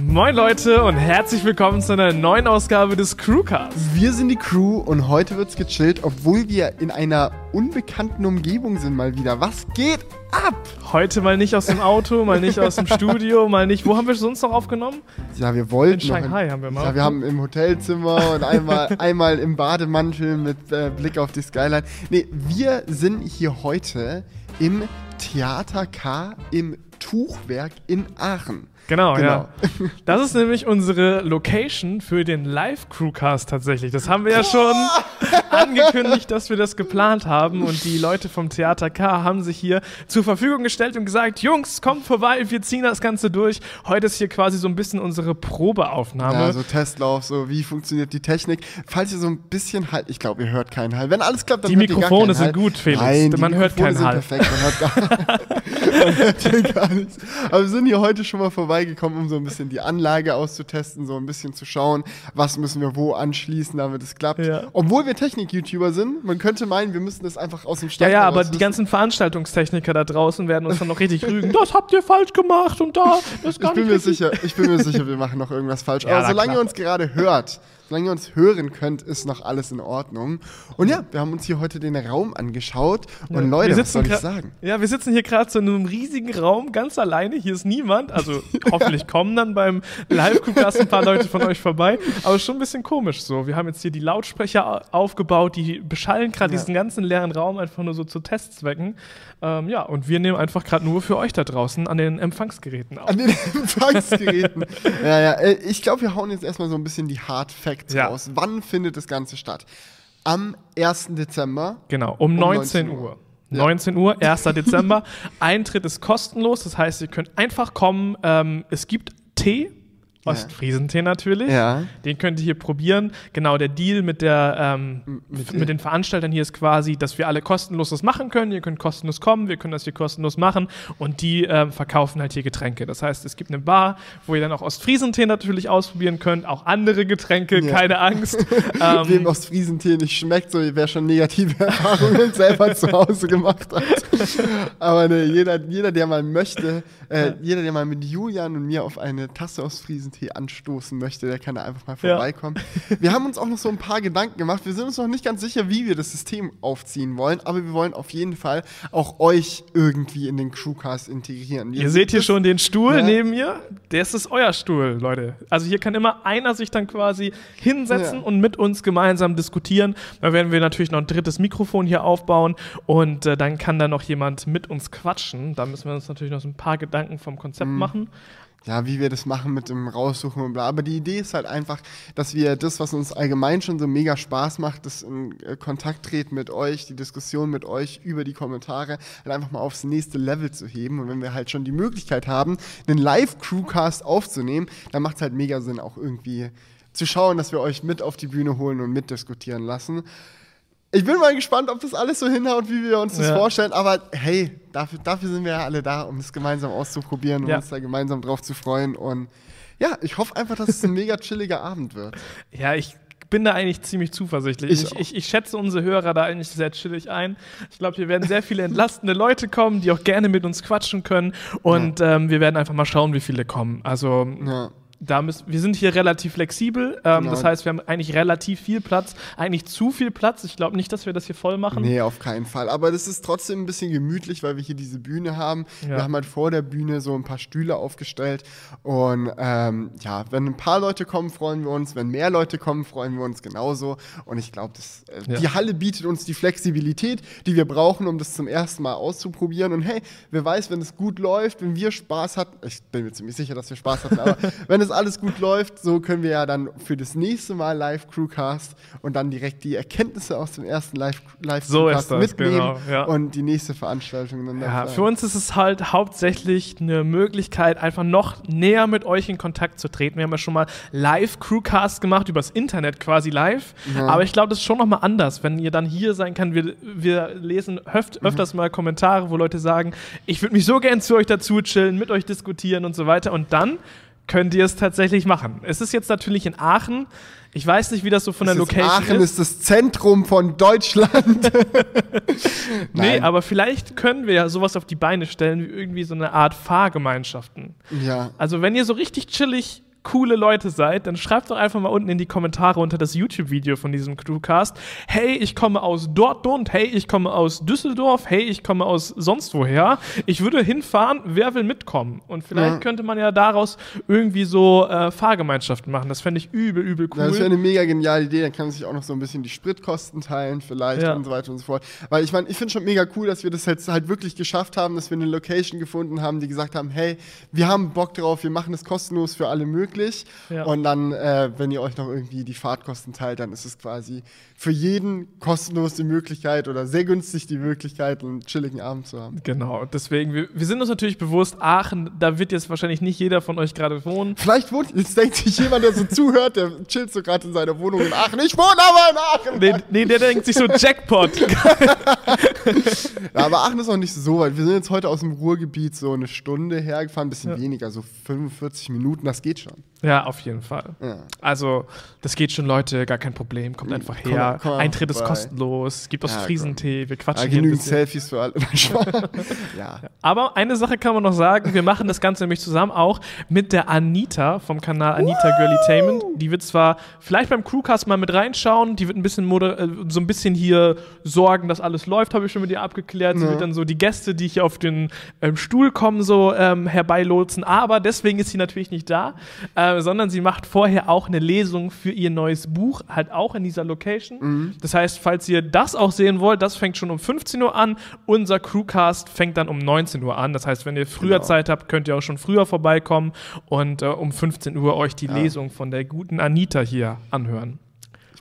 Moin Leute und herzlich willkommen zu einer neuen Ausgabe des Crewcasts. Wir sind die Crew und heute wird's gechillt, obwohl wir in einer unbekannten Umgebung sind mal wieder. Was geht ab? Heute mal nicht aus dem Auto, mal nicht aus dem Studio, mal nicht. Wo haben wir sonst noch aufgenommen? Ja, wir wollten. In Shanghai haben wir mal. Ja, wir haben im Hotelzimmer und einmal, einmal im Bademantel mit äh, Blick auf die Skyline. Nee, wir sind hier heute im Theater K im Tuchwerk in Aachen. Genau, genau, ja. Das ist nämlich unsere Location für den Live-Crewcast tatsächlich. Das haben wir ja schon angekündigt, dass wir das geplant haben. Und die Leute vom Theater K haben sich hier zur Verfügung gestellt und gesagt, Jungs, kommt vorbei, wir ziehen das Ganze durch. Heute ist hier quasi so ein bisschen unsere Probeaufnahme. Ja, so Testlauf, so wie funktioniert die Technik. Falls ihr so ein bisschen halt, ich glaube, ihr hört keinen Hall. Wenn alles klappt, dann Die hört Mikrofone ihr gar keinen sind Hall. gut, Felix. Nein, Man die hört Mikrofone keinen Hall. perfekt. Man hört, gar, man gar nichts. Aber wir sind hier heute schon mal vorbeigekommen, um so ein bisschen die Anlage auszutesten, so ein bisschen zu schauen, was müssen wir wo anschließen, damit es klappt. Ja. Obwohl wir Technik-YouTuber sind, man könnte meinen, wir müssen das einfach aus dem Ja, Stand ja, heraus aber die ganzen Veranstaltungstechniker da draußen werden uns dann noch richtig rügen. Das habt ihr falsch gemacht und da, das gar Ich bin nicht mir sicher, ich bin mir sicher, wir machen noch irgendwas falsch. Ja, Aber solange klar. ihr uns gerade hört, solange ihr uns hören könnt, ist noch alles in Ordnung. Und ja, wir haben uns hier heute den Raum angeschaut. Und Leute, wir was soll ich sagen? Ja, wir sitzen hier gerade so in einem riesigen Raum, ganz alleine. Hier ist niemand. Also hoffentlich kommen dann beim Live-Crewcast ein paar Leute von euch vorbei. Aber schon ein bisschen komisch so. Wir haben jetzt hier die Lautsprecher au- aufgebaut, die beschallen gerade Ja. diesen ganzen leeren Raum einfach nur so zu Testzwecken. Ähm, ja, und wir nehmen einfach gerade nur für euch da draußen an den Empfangsgeräten auf. An den Empfangsgeräten. ja, ja, äh, ich glaube, wir hauen jetzt erstmal so ein bisschen die Hard Facts Ja. raus. Wann findet das Ganze statt? Am 1. Dezember. Genau, um, Um 19 19 Uhr. Uhr. 19 Uhr, 1. Dezember. Eintritt ist kostenlos, das heißt, ihr könnt einfach kommen. Ähm, es gibt Tee, Ostfriesentee natürlich. Ja. Den könnt ihr hier probieren. Genau, der Deal mit, der, ähm, mit, mit- den Veranstaltern hier ist quasi, dass wir alle kostenlos das machen können. Ihr könnt kostenlos kommen, wir können das hier kostenlos machen und die ähm, verkaufen halt hier Getränke. Das heißt, es gibt eine Bar, wo ihr dann auch Ostfriesentee natürlich ausprobieren könnt, auch andere Getränke, Ja. keine Angst. Wem ähm, Ostfriesentee nicht schmeckt, so wer schon negative Erfahrungen selber zu Hause gemacht hat. Aber ne, jeder, jeder, der mal möchte, äh, jeder, der mal mit Julian und mir auf eine Tasse Ostfriesentee anstoßen möchte, der kann da einfach mal Ja. vorbeikommen. Wir haben uns auch noch so ein paar Gedanken gemacht. Wir sind uns noch nicht ganz sicher, wie wir das System aufziehen wollen, aber wir wollen auf jeden Fall auch euch irgendwie in den Crewcast integrieren. Ihr seht hier schon den Stuhl Ja. neben mir. Das ist euer Stuhl, Leute. Also hier kann immer einer sich dann quasi hinsetzen Ja. und mit uns gemeinsam diskutieren. Da werden wir natürlich noch ein drittes Mikrofon hier aufbauen und äh, dann kann da noch jemand mit uns quatschen. Da müssen wir uns natürlich noch so ein paar Gedanken vom Konzept Mhm. machen. Ja, wie wir das machen mit dem Raussuchen und bla. Aber die Idee ist halt einfach, dass wir das, was uns allgemein schon so mega Spaß macht, das in äh, Kontakt treten mit euch, die Diskussion mit euch über die Kommentare, halt einfach mal aufs nächste Level zu heben. Und wenn wir halt schon die Möglichkeit haben, einen Live-Crewcast aufzunehmen, dann macht es halt mega Sinn, auch irgendwie zu schauen, dass wir euch mit auf die Bühne holen und mitdiskutieren lassen. Ich bin mal gespannt, ob das alles so hinhaut, wie wir uns das Ja. vorstellen. Aber hey, dafür, dafür sind wir ja alle da, um das gemeinsam auszuprobieren und Ja. uns da gemeinsam drauf zu freuen. Und ja, ich hoffe einfach, dass es ein mega chilliger Abend wird. Ja, ich bin da eigentlich ziemlich zuversichtlich. Ich Ich, ich, ich, schätze unsere Hörer da eigentlich sehr chillig ein. Ich glaube, hier werden sehr viele entlastende Leute kommen, die auch gerne mit uns quatschen können. Und ähm, wir werden einfach mal schauen, wie viele kommen. Also Ja. Da müssen, wir sind hier relativ flexibel. Ähm, Genau. Das heißt, wir haben eigentlich relativ viel Platz. Eigentlich zu viel Platz. Ich glaube nicht, dass wir das hier voll machen. Nee, auf keinen Fall. Aber das ist trotzdem ein bisschen gemütlich, weil wir hier diese Bühne haben. Ja. Wir haben halt vor der Bühne so ein paar Stühle aufgestellt. Und ähm, ja, wenn ein paar Leute kommen, freuen wir uns. Wenn mehr Leute kommen, freuen wir uns genauso. Und ich glaube, äh, Ja. die Halle bietet uns die Flexibilität, die wir brauchen, um das zum ersten Mal auszuprobieren. Und hey, wer weiß, wenn es gut läuft, wenn wir Spaß hatten, ich bin mir ziemlich sicher, dass wir Spaß hatten, aber wenn es alles gut läuft, so können wir ja dann für das nächste Mal Live Crewcast und dann direkt die Erkenntnisse aus dem ersten Live, Live So ist das, mitnehmen genau, ja. und die nächste Veranstaltung dann Ja, für uns ist es halt hauptsächlich eine Möglichkeit, einfach noch näher mit euch in Kontakt zu treten. Wir haben ja schon mal Live-Crewcast gemacht, übers Internet quasi live. Ja. Aber ich glaube, das ist schon nochmal anders, wenn ihr dann hier sein kann. Wir, wir lesen öft, Mhm. öfters mal Kommentare, wo Leute sagen, ich würde mich so gern zu euch dazu chillen, mit euch diskutieren und so weiter. Und dann könnt ihr es tatsächlich machen. Es ist jetzt natürlich in Aachen. Ich weiß nicht, wie das so von der Es ist Location Aachen ist. ist das Zentrum von Deutschland. Nee, aber vielleicht können wir ja sowas auf die Beine stellen, wie irgendwie so eine Art Fahrgemeinschaften. ja. Also, wenn ihr so richtig chillig coole Leute seid, dann schreibt doch einfach mal unten in die Kommentare unter das YouTube-Video von diesem Crewcast. Hey, ich komme aus Dortmund. Hey, ich komme aus Düsseldorf. Hey, ich komme aus sonst woher. Ich würde hinfahren. Wer will mitkommen? Und vielleicht Ja. könnte man ja daraus irgendwie so äh, Fahrgemeinschaften machen. Das fände ich übel, übel cool. Das wäre eine mega geniale Idee, dann kann man sich auch noch so ein bisschen die Spritkosten teilen vielleicht Ja. und so weiter und so fort. Weil ich meine, ich finde schon mega cool, dass wir das jetzt halt wirklich geschafft haben, dass wir eine Location gefunden haben, die gesagt haben, hey, wir haben Bock drauf, wir machen es kostenlos für alle möglich. Ja. Und dann, äh, wenn ihr euch noch irgendwie die Fahrtkosten teilt, dann ist es quasi für jeden kostenlos die Möglichkeit oder sehr günstig die Möglichkeit, einen chilligen Abend zu haben. Genau, deswegen, wir, wir sind uns natürlich bewusst, Aachen, da wird jetzt wahrscheinlich nicht jeder von euch gerade wohnen. Vielleicht wohnt, jetzt denkt sich jemand, der so zuhört, der chillt so gerade in seiner Wohnung in Aachen. Ich wohne aber in Aachen! Nee, nee, der denkt sich so Jackpot. Ja, aber Aachen ist auch nicht so weit. Wir sind jetzt heute aus dem Ruhrgebiet so eine Stunde hergefahren, ein bisschen Ja. weniger, so 45 Minuten, das geht schon. Ja, auf jeden Fall. Ja. Also, das geht schon, Leute, gar kein Problem. Kommt einfach Komm- her. komm Eintritt ist kostenlos. Gibt auch Ja, Friesentee. Wir Ja, quatschen hier ein genügend. Selfies für alle. Ja. Aber eine Sache kann man noch sagen. Wir machen das Ganze nämlich zusammen auch mit der Anita vom Kanal Anita Girlytainment. Die wird zwar vielleicht beim Crewcast mal mit reinschauen. Die wird ein bisschen moder äh, so ein bisschen hier sorgen, dass alles läuft, habe ich schon mit ihr abgeklärt. Sie Ja. wird dann so die Gäste, die hier auf den ähm, Stuhl kommen, so ähm, herbeilotsen. Aber deswegen ist sie natürlich nicht da, äh, sondern sie macht vorher auch eine Lesung für ihr neues Buch, halt auch in dieser Location. Mhm. Das heißt, falls ihr das auch sehen wollt, das fängt schon um 15 Uhr an. Unser Crewcast fängt dann um 19 Uhr an. Das heißt, wenn ihr früher Genau. Zeit habt, könnt ihr auch schon früher vorbeikommen und äh, um 15 Uhr euch die Ja. Lesung von der guten Anita hier anhören.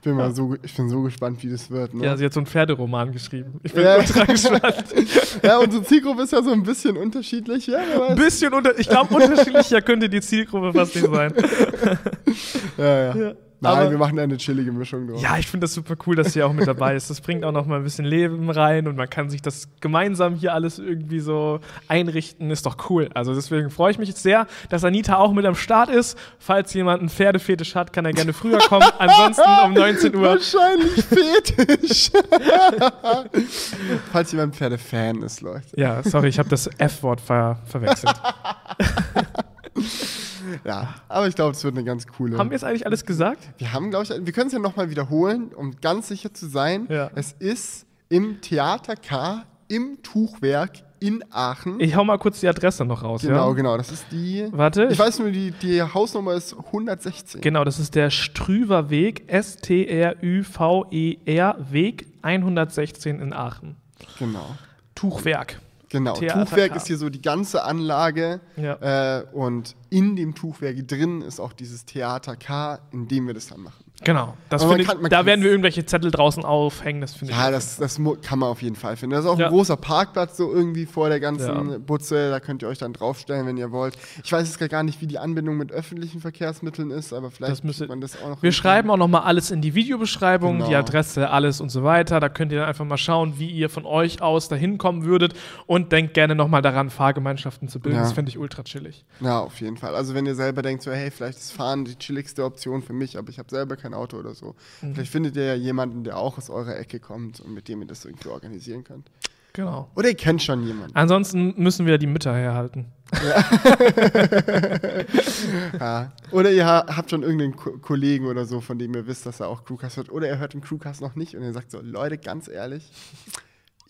Ich bin mal so, ich bin so gespannt, wie das wird. Ne? Ja, sie hat so einen Pferderoman geschrieben. Ich bin Ja. ultra gespannt. ja, unsere Zielgruppe ist ja so ein bisschen unterschiedlich. Ja, Ein bisschen unter, ich glaube, unterschiedlicher könnte die Zielgruppe fast nicht sein. ja, ja. Ja. Nein, Aber- wir machen eine chillige Mischung draus. Ja, ich finde das super cool, dass sie auch mit dabei ist. Das bringt auch noch mal ein bisschen Leben rein und man kann sich das gemeinsam hier alles irgendwie so einrichten. Ist doch cool. Also deswegen freue ich mich jetzt sehr, dass Anita auch mit am Start ist. Falls jemand einen Pferdefetisch hat, kann er gerne früher kommen. Ansonsten um 19 Uhr. Wahrscheinlich fetisch. Falls jemand Pferdefan ist, Leute. Ja, sorry, ich habe das F-Wort ver verwechselt. Ja, aber ich glaube, es wird eine ganz coole. Haben wir jetzt eigentlich alles gesagt? Wir haben, glaube ich, wir können es ja nochmal wiederholen, um ganz sicher zu sein. Ja. Es ist im Theater K im Tuchwerk in Aachen. Ich hau mal kurz die Adresse noch raus. genau, ja? genau. Das ist die. Warte. Ich weiß nur, die, die Hausnummer ist 116. Genau, das ist der Strüver Weg, S-T-R-Ü-V-E-R E Weg 116 in Aachen. Genau. Tuchwerk. Genau. Theater Tuchwerk ist hier so die ganze Anlage. Ja. Äh, und in dem Tuchwerk drin ist auch dieses Theater K, in dem wir das dann machen. Genau. Das Aber man find ich, kann- da kann- werden wir irgendwelche Zettel draußen aufhängen, das finde ich. Ja, das, das mu- kann man auf jeden Fall finden. Das ist auch Ja. ein großer Parkplatz so irgendwie vor der ganzen Ja. Butze. Da könnt ihr euch dann draufstellen, wenn ihr wollt. Ich weiß jetzt gar nicht, wie die Anbindung mit öffentlichen Verkehrsmitteln ist, aber vielleicht Das müsste- man das auch noch. Wir schreiben auch noch mal alles in die Videobeschreibung, Genau. die Adresse, alles und so weiter. Da könnt ihr dann einfach mal schauen, wie ihr von euch aus dahin kommen würdet und denkt gerne noch mal daran, Fahrgemeinschaften zu bilden. Ja. Das finde ich ultra chillig. Ja, auf jeden Fall. Also wenn ihr selber denkt, so, hey, vielleicht ist Fahren die chilligste Option für mich, aber ich habe selber kein Auto oder so. Mhm. Vielleicht findet ihr ja jemanden, der auch aus eurer Ecke kommt und mit dem ihr das irgendwie organisieren könnt. Genau. Oder ihr kennt schon jemanden. Ansonsten müssen wir die Mütter herhalten. Ja. Oder ihr ha habt schon irgendeinen Ko Kollegen oder so, von dem ihr wisst, dass er auch Crewcast hört. Oder ihr hört den Crewcast noch nicht und ihr sagt so, Leute, ganz ehrlich,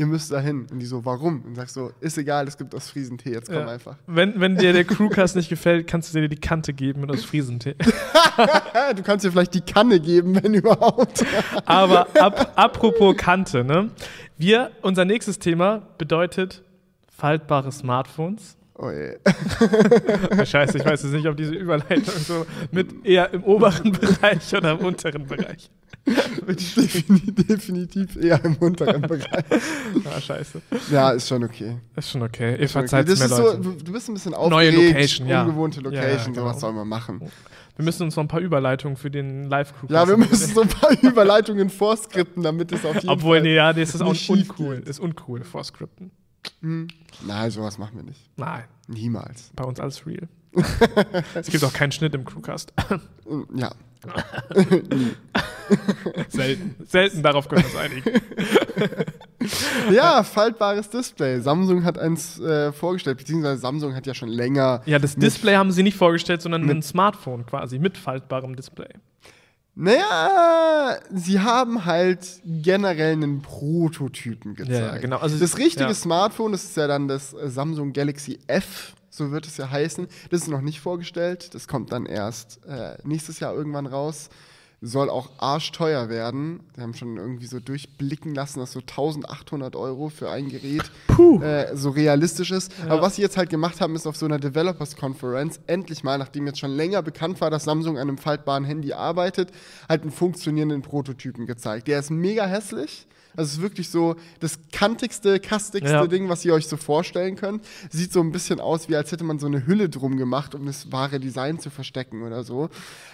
ihr müsst da hin. Und die so, warum? Und sagst so, ist egal, es gibt aus Friesentee, jetzt komm Ja. einfach. Wenn, wenn dir der Crewcast nicht gefällt, kannst du dir die Kante geben mit aus Friesentee. du kannst dir vielleicht die Kanne geben, wenn überhaupt. Aber ab, apropos Kante, ne? Wir, unser nächstes Thema bedeutet faltbare Smartphones. Oh je. Scheiße, ich weiß jetzt nicht, ob diese Überleitung so mit eher im oberen Bereich oder im unteren Bereich. Defini definitiv eher im unteren Bereich. Ah, scheiße. Ja, ist schon okay. Ist schon okay. Ihr okay. verzeiht Das mir, ist so, Leute. du bist ein bisschen Neue aufgeregt. Location, ja. Ungewohnte Ja, Location, ja, sowas genau. soll man machen. Wir müssen uns noch ein paar Überleitungen für den live-Crew Ja, wir müssen so ein paar Überleitungen vorskripten, damit es auf jeden Obwohl, Fall... nee, ja, das ist auch uncool. geht. Ist uncool vor Skripten. Hm. Nein, sowas machen wir nicht. Nein, Niemals. bei uns alles real. es gibt auch keinen Schnitt im Crewcast. Ja. selten. Selten, darauf können wir uns einigen. Ja, faltbares Display. Samsung hat eins äh, vorgestellt, beziehungsweise Samsung hat ja schon länger. Ja, das Display haben sie nicht vorgestellt, sondern ein Smartphone quasi mit faltbarem Display. Naja, sie haben halt generell einen Prototypen gezeigt. Ja, genau. Also, das richtige ja. Smartphone, das ist ja dann das äh, Samsung Galaxy F, so wird es ja heißen. Das ist noch nicht vorgestellt. Das kommt dann erst äh, nächstes Jahr irgendwann raus. Soll auch arschteuer werden. Die haben schon irgendwie so durchblicken lassen, dass so 1800 Euro für ein Gerät äh, so realistisch ist. Aber was sie jetzt halt gemacht haben, ist auf so einer Developers Conference endlich mal, nachdem jetzt schon länger bekannt war, dass Samsung an einem faltbaren Handy arbeitet, halt einen funktionierenden Prototypen gezeigt. Der ist mega hässlich. Also es ist wirklich so das kantigste, kastigste Ja. Ding, was ihr euch so vorstellen könnt. Sieht so ein bisschen aus, wie als hätte man so eine Hülle drum gemacht, um das wahre Design zu verstecken oder so.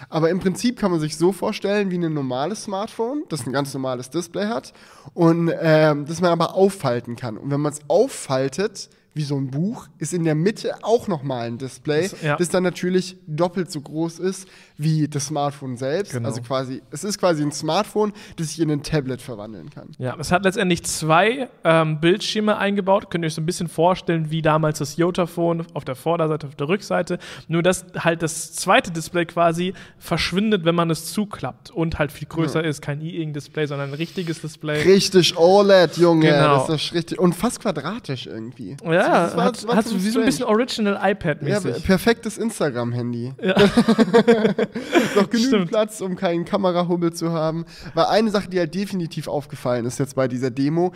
Aber im Prinzip kann man sich so vorstellen wie ein normales Smartphone, das ein ganz normales Display hat und ähm, das man aber auffalten kann. Und wenn man es auffaltet, wie so ein Buch, ist in der Mitte auch nochmal ein Display, Das- ja. das dann natürlich doppelt so groß ist wie das Smartphone selbst. Genau. Also quasi, es ist quasi ein Smartphone, das sich in ein Tablet verwandeln kann. Ja, es hat letztendlich zwei ähm, Bildschirme eingebaut. Könnt ihr euch so ein bisschen vorstellen, wie damals das Yotaphone auf der Vorderseite, auf der Rückseite. Nur, dass halt das zweite Display quasi verschwindet, wenn man es zuklappt und halt viel größer ist. Kein E-Ink-Display, sondern ein richtiges Display. Richtig OLED, Junge. Genau. Das ist richtig. Und fast quadratisch irgendwie. Ja, Das war- hat, das war hat so wie so ein bisschen. Original Ja, iPad-mäßig. perfektes Instagram-Handy. Ja. Noch genügend Stimmt. Platz, um keinen Kamerahubbel zu haben. Weil eine Sache, die halt definitiv aufgefallen ist jetzt bei dieser Demo,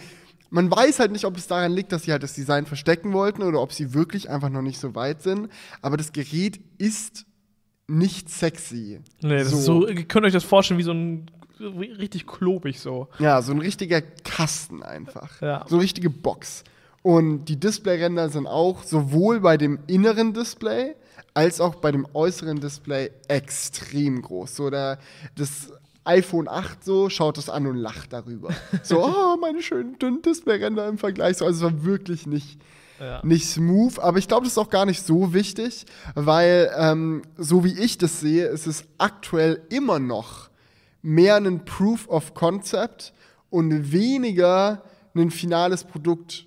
man weiß halt nicht, ob es daran liegt, dass sie halt das Design verstecken wollten oder ob sie wirklich einfach noch nicht so weit sind. Aber das Gerät ist nicht sexy. Nee, das ist so, ihr könnt euch das vorstellen, wie so ein richtig klobig so. Ja, so ein richtiger Kasten einfach. Ja. So eine richtige Box. Und die Displayränder sind auch sowohl bei dem inneren Display als auch bei dem äußeren Display extrem groß. So der, das iPhone 8 so schaut es an und lacht darüber. so, oh, meine schönen dünnen Displayränder im Vergleich. So, also es war wirklich nicht, Ja. nicht smooth, aber ich glaube, das ist auch gar nicht so wichtig, weil ähm, so wie ich das sehe, ist es aktuell immer noch mehr ein Proof of Concept und weniger ein finales Produkt,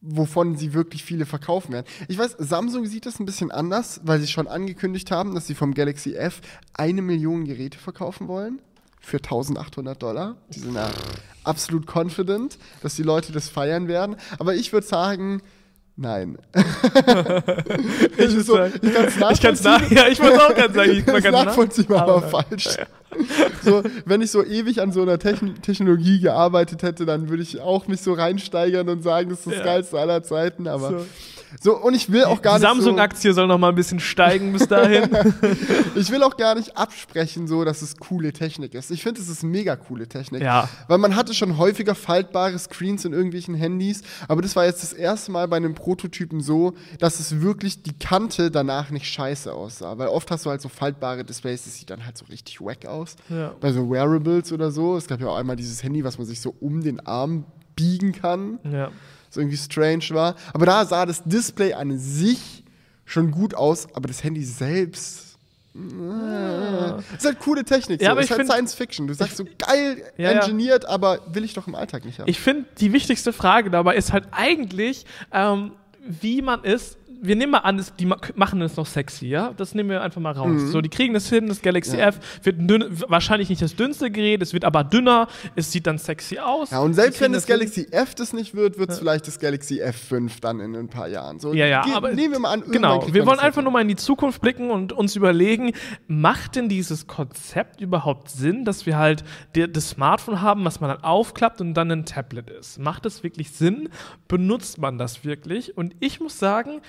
wovon sie wirklich viele verkaufen werden. Ich weiß, Samsung sieht das ein bisschen anders, weil sie schon angekündigt haben, dass sie vom Galaxy F eine Million Geräte verkaufen wollen für 1800 Dollar. Die sind ja absolut confident, dass die Leute das feiern werden. Aber ich würde sagen, nein. ich so, sagen- ich kann es Ich kann es nach, ja, ich wollte auch gerade sagen, ich, man ist kann's nachvollziehbar, nach- aber falsch. So, wenn ich so ewig an so einer Techn Technologie gearbeitet hätte, dann würde ich auch mich so reinsteigern und sagen, das ist das Ja. geilste aller Zeiten. Aber So. So, und ich will auch gar Die nicht so, Samsung-Aktie soll noch mal ein bisschen steigen bis dahin. ich will auch gar nicht absprechen, so, dass es coole Technik ist. Ich finde, es ist mega coole Technik. Ja. Weil man hatte schon häufiger faltbare Screens in irgendwelchen Handys, aber das war jetzt das erste Mal bei einem Prototypen so, dass es wirklich die Kante danach nicht scheiße aussah. Weil oft hast du halt so faltbare Displays, das sieht dann halt so richtig wack aus. Ja. Bei so Wearables oder so. Es gab ja auch einmal dieses Handy, was man sich so um den Arm biegen kann ja. So irgendwie strange war. Aber da sah das Display an sich schon gut aus, aber das Handy selbst. Äh, ist halt coole Technik. Ja, so. aber ist ich halt Science Fiction. Du sagst so geil Ja, ja. engineert, aber will ich doch im Alltag nicht haben. Ich finde, die wichtigste Frage dabei ist halt eigentlich, ähm, wie man ist. Wir nehmen mal an, die ma- machen es noch sexy, ja? Das nehmen wir einfach mal raus. So, die kriegen das hin, das Galaxy Mhm. Ja. F wird dünn, wahrscheinlich nicht das dünnste Gerät, es wird aber dünner, es sieht dann sexy aus. ja, und selbst wenn das hin. Galaxy F das nicht wird, wird es vielleicht das Galaxy F5 dann in ein paar Jahren. So, Ja, ja, ge- aber nehmen wir mal an, genau. Wir wollen das einfach hin. nur mal in die Zukunft blicken und uns überlegen, macht denn dieses Konzept überhaupt Sinn, dass wir halt das Smartphone haben, was man dann aufklappt und dann ein Tablet ist? Macht das wirklich Sinn? Benutzt man das wirklich? Und ich muss sagen,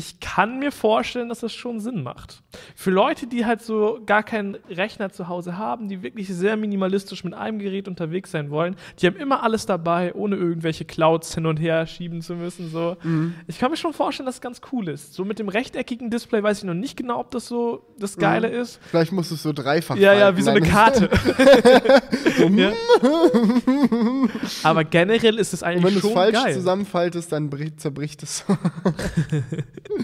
ich kann mir vorstellen, dass das schon Sinn macht. Für Leute, die halt so gar keinen Rechner zu Hause haben, die wirklich sehr minimalistisch mit einem Gerät unterwegs sein wollen, die haben immer alles dabei, ohne irgendwelche Clouds hin und her schieben zu müssen. So. Mhm. Ich kann mir schon vorstellen, dass es ganz cool ist. So mit dem rechteckigen Display weiß ich noch nicht genau, ob das so das Geile ist. Vielleicht musst du es so dreifach Ja, ja, falten, wie so eine Karte. ja. Aber generell ist es eigentlich wenn du es schon falsch geil. zusammenfaltest, dann bricht, zerbricht es.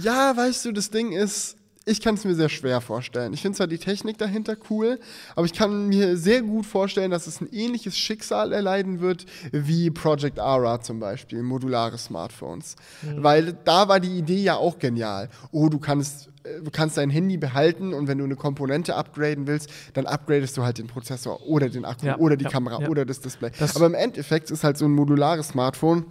Ja, weißt du, das Ding ist, ich kann es mir sehr schwer vorstellen. Ich finde zwar die Technik dahinter cool, aber ich kann mir sehr gut vorstellen, dass es ein ähnliches Schicksal erleiden wird wie Project Ara zum Beispiel, modulare Smartphones. Mhm. Weil da war die Idee ja auch genial. Oh, du kannst, du kannst dein Handy behalten und wenn du eine Komponente upgraden willst, dann upgradest du halt den Prozessor oder den Akku ja, oder die ja, Kamera ja. oder das Display. Das aber im Endeffekt ist halt so ein modulares Smartphone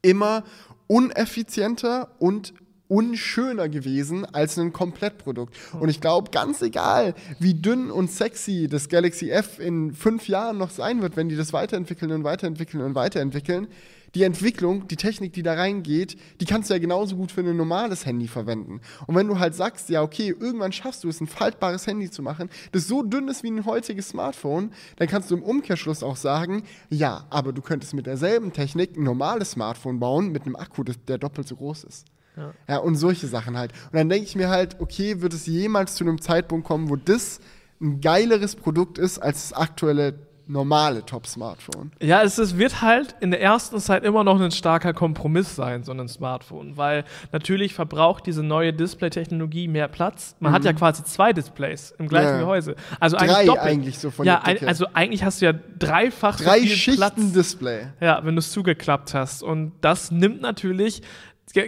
immer uneffizienter und unschöner gewesen als ein Komplettprodukt. Und ich glaube, ganz egal, wie dünn und sexy das Galaxy F in fünf Jahren noch sein wird, wenn die das weiterentwickeln und weiterentwickeln und weiterentwickeln, die Entwicklung, die Technik, die da reingeht, die kannst du ja genauso gut für ein normales Handy verwenden. Und wenn du halt sagst, ja, okay, irgendwann schaffst du es, ein faltbares Handy zu machen, das so dünn ist wie ein heutiges Smartphone, dann kannst du im Umkehrschluss auch sagen, ja, aber du könntest mit derselben Technik ein normales Smartphone bauen mit einem Akku, der doppelt so groß ist. Ja. ja, und solche Sachen halt. Und dann denke ich mir halt, okay, wird es jemals zu einem Zeitpunkt kommen, wo das ein geileres Produkt ist als das aktuelle normale Top-Smartphone. Ja, es, es, wird halt in der ersten Zeit immer noch ein starker Kompromiss sein, so ein Smartphone, weil natürlich verbraucht diese neue Display-Technologie mehr Platz. Man mhm. hat ja quasi zwei Displays im gleichen ja. Gehäuse. Also Drei eigentlich doppelt. eigentlich so von Ja, ein, also eigentlich hast du ja dreifach Drei so viel Schichten Platz. Display. Ja, wenn du es zugeklappt hast. Und das nimmt natürlich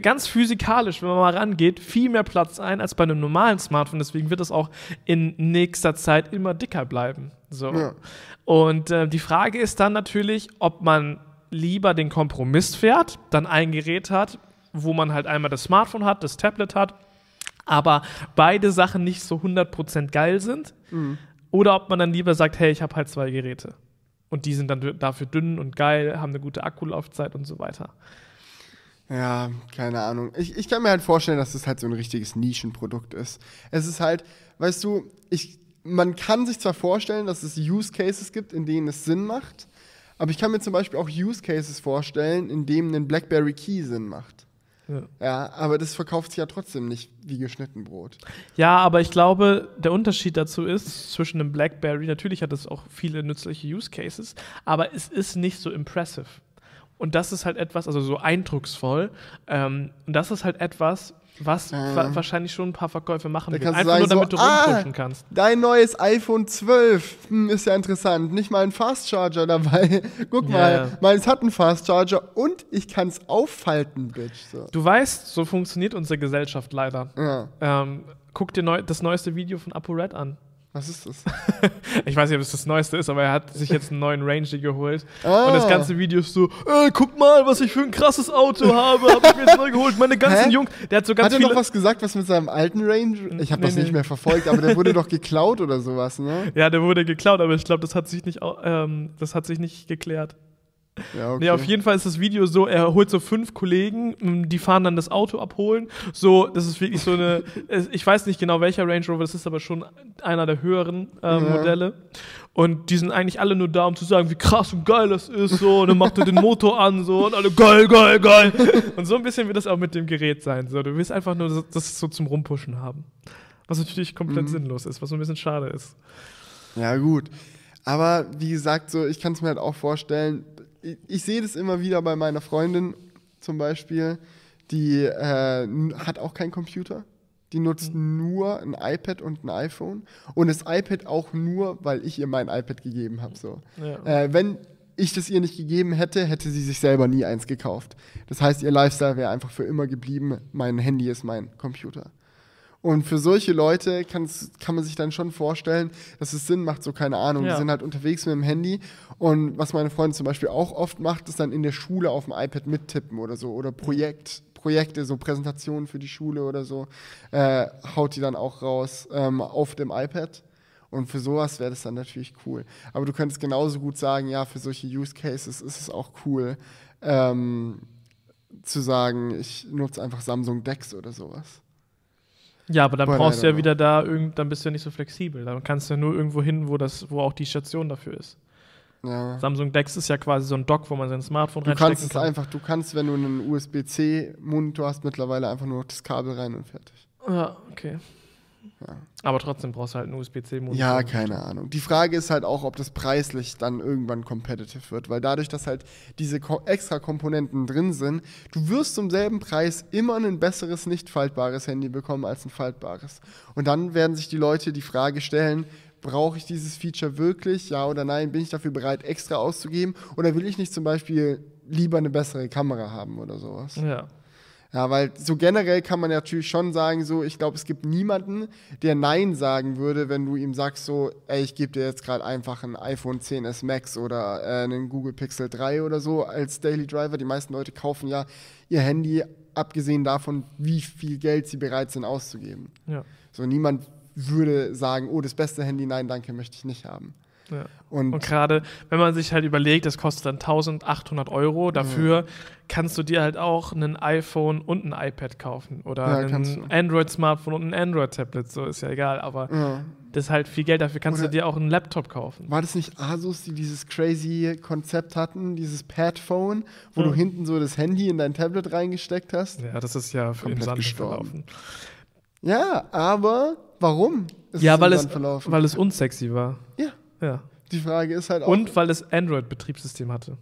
ganz physikalisch, wenn man mal rangeht, viel mehr Platz ein als bei einem normalen Smartphone. Deswegen wird es auch in nächster Zeit immer dicker bleiben. So. Ja. Und äh, die Frage ist dann natürlich, ob man lieber den Kompromiss fährt, dann ein Gerät hat, wo man halt einmal das Smartphone hat, das Tablet hat, aber beide Sachen nicht so 100% geil sind. Mhm. Oder ob man dann lieber sagt, hey, ich habe halt zwei Geräte. Und die sind dann dafür dünn und geil, haben eine gute Akkulaufzeit und so weiter. Ja, keine Ahnung. Ich, ich kann mir halt vorstellen, dass das halt so ein richtiges Nischenprodukt ist. Es ist halt, weißt du, ich, man kann sich zwar vorstellen, dass es Use Cases gibt, in denen es Sinn macht, aber ich kann mir zum Beispiel auch Use Cases vorstellen, in denen ein BlackBerry Key Sinn macht. Ja. ja. aber das verkauft sich ja trotzdem nicht wie geschnitten Brot. Ja, aber ich glaube, der Unterschied dazu ist zwischen einem BlackBerry, natürlich hat es auch viele nützliche Use Cases, aber es ist nicht so impressive. Und das ist halt etwas, also so eindrucksvoll. Ähm, und das ist halt etwas, was äh. wa wahrscheinlich schon ein paar Verkäufe machen wird. Einfach nur, damit so, du rumpushen ah, kannst. Dein neues iPhone 12 hm, ist ja interessant. Nicht mal ein Fast Charger dabei. Guck ja, mal, ja. meins hat einen Fast Charger und ich kann es auffalten, Bitch. So. Du weißt, so funktioniert unsere Gesellschaft leider. Ja. Ähm, guck dir neu das neueste Video von ApoRed an. Was ist das? ich weiß nicht, ob es das Neueste ist, aber er hat sich jetzt einen neuen Ranger geholt. Ah. Und das ganze Video ist so, ey, guck mal, was ich für ein krasses Auto habe, hab ich mir jetzt neu geholt. Meine ganzen Jungs. Der hat so ganz Hat er noch was gesagt, was mit seinem alten Ranger? Ich habe nee, das nee. nicht mehr verfolgt, aber der wurde doch geklaut oder sowas, ne? Ja, der wurde geklaut, aber ich glaube, das hat sich nicht, ähm, das hat sich nicht geklärt. Ja, okay. Nee, auf jeden Fall ist das Video so, er holt so fünf Kollegen, die fahren dann das Auto abholen. So, das ist wirklich so eine, ich weiß nicht genau welcher Range Rover, das ist aber schon einer der höheren äh, ja. Modelle. Und die sind eigentlich alle nur da, um zu sagen, wie krass und geil das ist. So, und dann macht er den Motor an, so, und alle geil, geil, geil. Und so ein bisschen wird das auch mit dem Gerät sein. So, du willst einfach nur das so zum Rumpushen haben. Was natürlich komplett mhm. sinnlos ist, was so ein bisschen schade ist. Ja, gut. Aber wie gesagt, so, ich kann es mir halt auch vorstellen, ich, ich sehe das immer wieder bei meiner Freundin zum Beispiel, die äh, hat auch keinen Computer. Die nutzt mhm. nur ein iPad und ein iPhone. Und das iPad auch nur, weil ich ihr mein iPad gegeben habe. So. Ja. Äh, wenn ich das ihr nicht gegeben hätte, hätte sie sich selber nie eins gekauft. Das heißt, ihr Lifestyle wäre einfach für immer geblieben. Mein Handy ist mein Computer. Und für solche Leute kann man sich dann schon vorstellen, dass es Sinn macht, so keine Ahnung. Ja. Die sind halt unterwegs mit dem Handy. Und was meine Freundin zum Beispiel auch oft macht, ist dann in der Schule auf dem iPad mittippen oder so. Oder Projekt, Projekte, so Präsentationen für die Schule oder so, äh, haut die dann auch raus ähm, auf dem iPad. Und für sowas wäre das dann natürlich cool. Aber du könntest genauso gut sagen, ja, für solche Use Cases ist es auch cool, ähm, zu sagen, ich nutze einfach Samsung Dex oder sowas. Ja, aber dann Boah, brauchst du ja wieder da, irgend, dann bist du ja nicht so flexibel. Dann kannst du ja nur irgendwo hin, wo, das, wo auch die Station dafür ist. Ja. Samsung Dex ist ja quasi so ein Dock, wo man sein Smartphone du reinstecken kannst kann. einfach, du kannst, wenn du einen USB-C-Monitor hast, mittlerweile einfach nur das Kabel rein und fertig. Ja, okay. Ja. Aber trotzdem brauchst du halt einen USB-C-Monitor. Ja, keine Ahnung. Die Frage ist halt auch, ob das preislich dann irgendwann competitive wird, weil dadurch, dass halt diese extra Komponenten drin sind, du wirst zum selben Preis immer ein besseres nicht faltbares Handy bekommen als ein faltbares. Und dann werden sich die Leute die Frage stellen, brauche ich dieses Feature wirklich? Ja oder nein? Bin ich dafür bereit, extra auszugeben? Oder will ich nicht zum Beispiel lieber eine bessere Kamera haben oder sowas? Ja. Ja, weil so generell kann man natürlich schon sagen, so, ich glaube, es gibt niemanden, der Nein sagen würde, wenn du ihm sagst, so, ey, ich gebe dir jetzt gerade einfach ein iPhone 10s Max oder äh, einen Google Pixel 3 oder so als Daily Driver. Die meisten Leute kaufen ja ihr Handy, abgesehen davon, wie viel Geld sie bereit sind auszugeben. Ja. So, niemand würde sagen, oh, das beste Handy, nein, danke, möchte ich nicht haben. Ja. Und, Und gerade, wenn man sich halt überlegt, das kostet dann 1800 Euro, dafür kannst du dir halt auch ein iPhone und ein iPad kaufen oder Ja, ein Android-Smartphone und ein Android-Tablet, so ist ja egal, aber ja. das ist halt viel Geld, dafür kannst Oder- du dir auch einen Laptop kaufen. War das nicht Asus, die dieses crazy Konzept hatten, dieses Pad-Phone, wo Ja. du hinten so das Handy in dein Tablet reingesteckt hast? Ja, das ist ja im Komplett Sand gestorben. verlaufen. Ja, aber warum? ist Ja, weil es, weil es unsexy war. Ja. Ja. Die Frage ist halt auch. Und weil es Android-Betriebssystem hatte.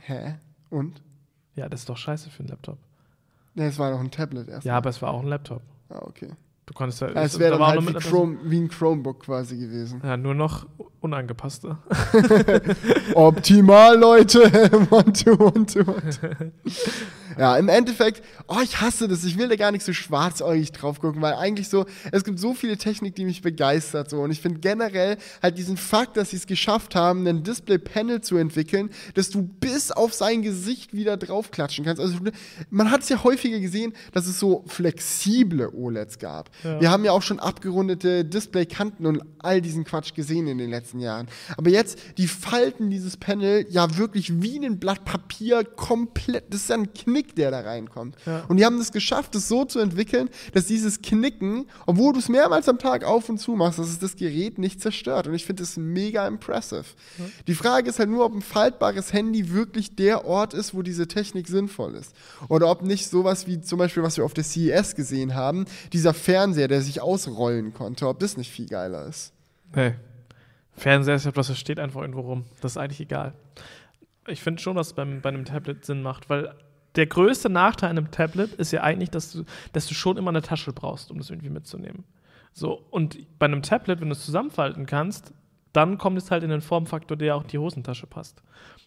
Hä? Und? Ja, das ist doch scheiße für einen Laptop. Ne, es war noch ein Tablet erst. Ja, aber es war auch ein Laptop. Ah, okay. Du konntest ja. Ja, es wäre da dann halt wie, Chrome, wie ein Chromebook quasi gewesen. Ja, nur noch unangepasster. Optimal, Leute. one, two, one, two, one, two. Ja, im Endeffekt, oh, ich hasse das. Ich will da gar nicht so schwarzäugig drauf gucken, weil eigentlich so, es gibt so viele Technik, die mich begeistert. So. Und ich finde generell halt diesen Fakt, dass sie es geschafft haben, ein Display-Panel zu entwickeln, dass du bis auf sein Gesicht wieder draufklatschen kannst. Also man hat es ja häufiger gesehen, dass es so flexible OLEDs gab. Ja. Wir haben ja auch schon abgerundete Displaykanten und all diesen Quatsch gesehen in den letzten Jahren. Aber jetzt, die falten dieses Panel ja wirklich wie ein Blatt Papier komplett. Das ist ja ein Knick, der da reinkommt. Ja. Und die haben es geschafft, das so zu entwickeln, dass dieses Knicken, obwohl du es mehrmals am Tag auf und zu machst, dass es das Gerät nicht zerstört. Und ich finde das mega impressive. Die Frage ist halt nur, ob ein faltbares Handy wirklich der Ort ist, wo diese Technik sinnvoll ist. Oder ob nicht sowas wie zum Beispiel, was wir auf der CES gesehen haben, dieser Fernseher, der sich ausrollen konnte, ob das nicht viel geiler ist. Nee. Fernseher ist ja bloß, das steht einfach irgendwo rum. Das ist eigentlich egal. Ich finde schon, dass es beim, bei einem Tablet Sinn macht, weil der größte Nachteil an einem Tablet ist ja eigentlich, dass du, dass du schon immer eine Tasche brauchst, um das irgendwie mitzunehmen. So, und bei einem Tablet, wenn du es zusammenfalten kannst, dann kommt es halt in den Formfaktor, der auch in die Hosentasche passt.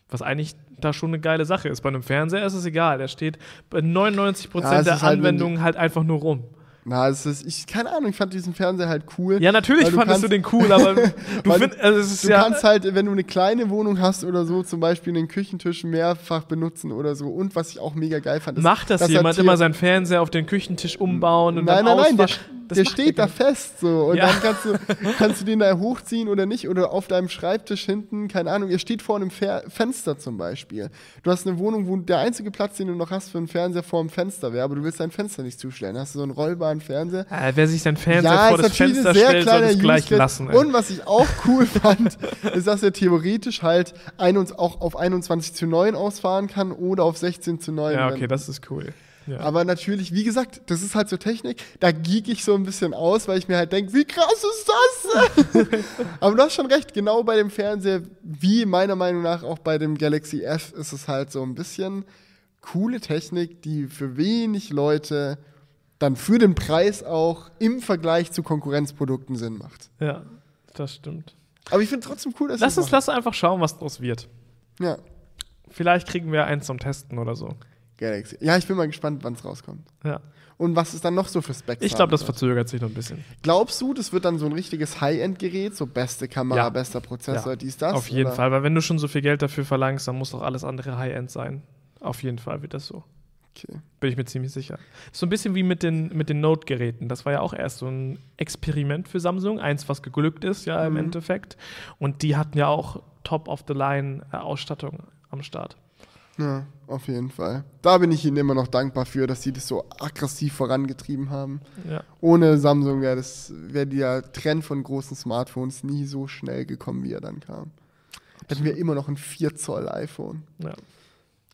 Was eigentlich da schon eine geile Sache ist. Bei einem Fernseher ist es egal. Der steht bei 99% Ja, der halt, Anwendungen halt einfach nur rum. Na, es ist, ich, keine Ahnung, ich fand diesen Fernseher halt cool. Ja, natürlich du fandest du kannst- den cool, aber du findest, also Du ja. kannst halt, wenn du eine kleine Wohnung hast oder so, zum Beispiel den Küchentisch mehrfach benutzen oder so. Und was ich auch mega geil fand, ist, Macht das dass jemand immer seinen Fernseher auf den Küchentisch umbauen und Nein, dann nein, nein, der? Das der macht steht da fest so. Und Ja. dann kannst du, kannst du den da hochziehen oder nicht. Oder auf deinem Schreibtisch hinten, keine Ahnung, er steht vor einem Fer Fenster zum Beispiel. Du hast eine Wohnung, wo der einzige Platz, den du noch hast für einen Fernseher vor dem Fenster wäre, aber du willst dein Fenster nicht zustellen. Hast du so einen rollbaren Fernseher. Äh, wer sich sein Fernseher Ja, vor das Fenster stellt, soll es gleich lassen. Ey. Und was ich auch cool fand, ist, dass er theoretisch halt ein, auch auf 21 zu 9 ausfahren kann oder auf 16 zu 9. ja, wenn- okay, das ist cool. Ja. aber natürlich, wie gesagt, das ist halt so Technik, da geek ich so ein bisschen aus, weil ich mir halt denke, wie krass ist das? aber du hast schon recht, genau bei dem Fernseher, wie meiner Meinung nach auch bei dem Galaxy F, ist es halt so ein bisschen coole Technik, die für wenig Leute dann für den Preis auch im Vergleich zu Konkurrenzprodukten Sinn macht. ja, das stimmt. Aber ich finde trotzdem cool, dass Lass uns, es lass einfach schauen, was daraus wird. Ja, Vielleicht kriegen wir eins zum Testen oder so. Galaxy. Ja, ich bin mal gespannt, wann es rauskommt. Ja. Und was es dann noch so für Specs Ich glaube, das verzögert sich noch ein bisschen. Glaubst du, das wird dann so ein richtiges High-End-Gerät, so beste Kamera, Ja. bester Prozessor, Ja, dies, das? Auf jeden oder? Fall, weil wenn du schon so viel Geld dafür verlangst, dann muss doch alles andere High-End sein. Auf jeden Fall wird das so. Okay. Bin ich mir ziemlich sicher. So ein bisschen wie mit den, mit den Note-Geräten. Das war ja auch erst so ein Experiment für Samsung. Eins, was geglückt ist, ja, im Mhm. Endeffekt. Und die hatten ja auch Top-of-the-Line-Ausstattung am Start. Ja, auf jeden Fall. Da bin ich ihnen immer noch dankbar für, dass sie das so aggressiv vorangetrieben haben. Ja. Ohne Samsung wäre wäre der Trend von großen Smartphones nie so schnell gekommen, wie er dann kam. Hätten wir immer noch ein 4 Zoll iPhone. ja.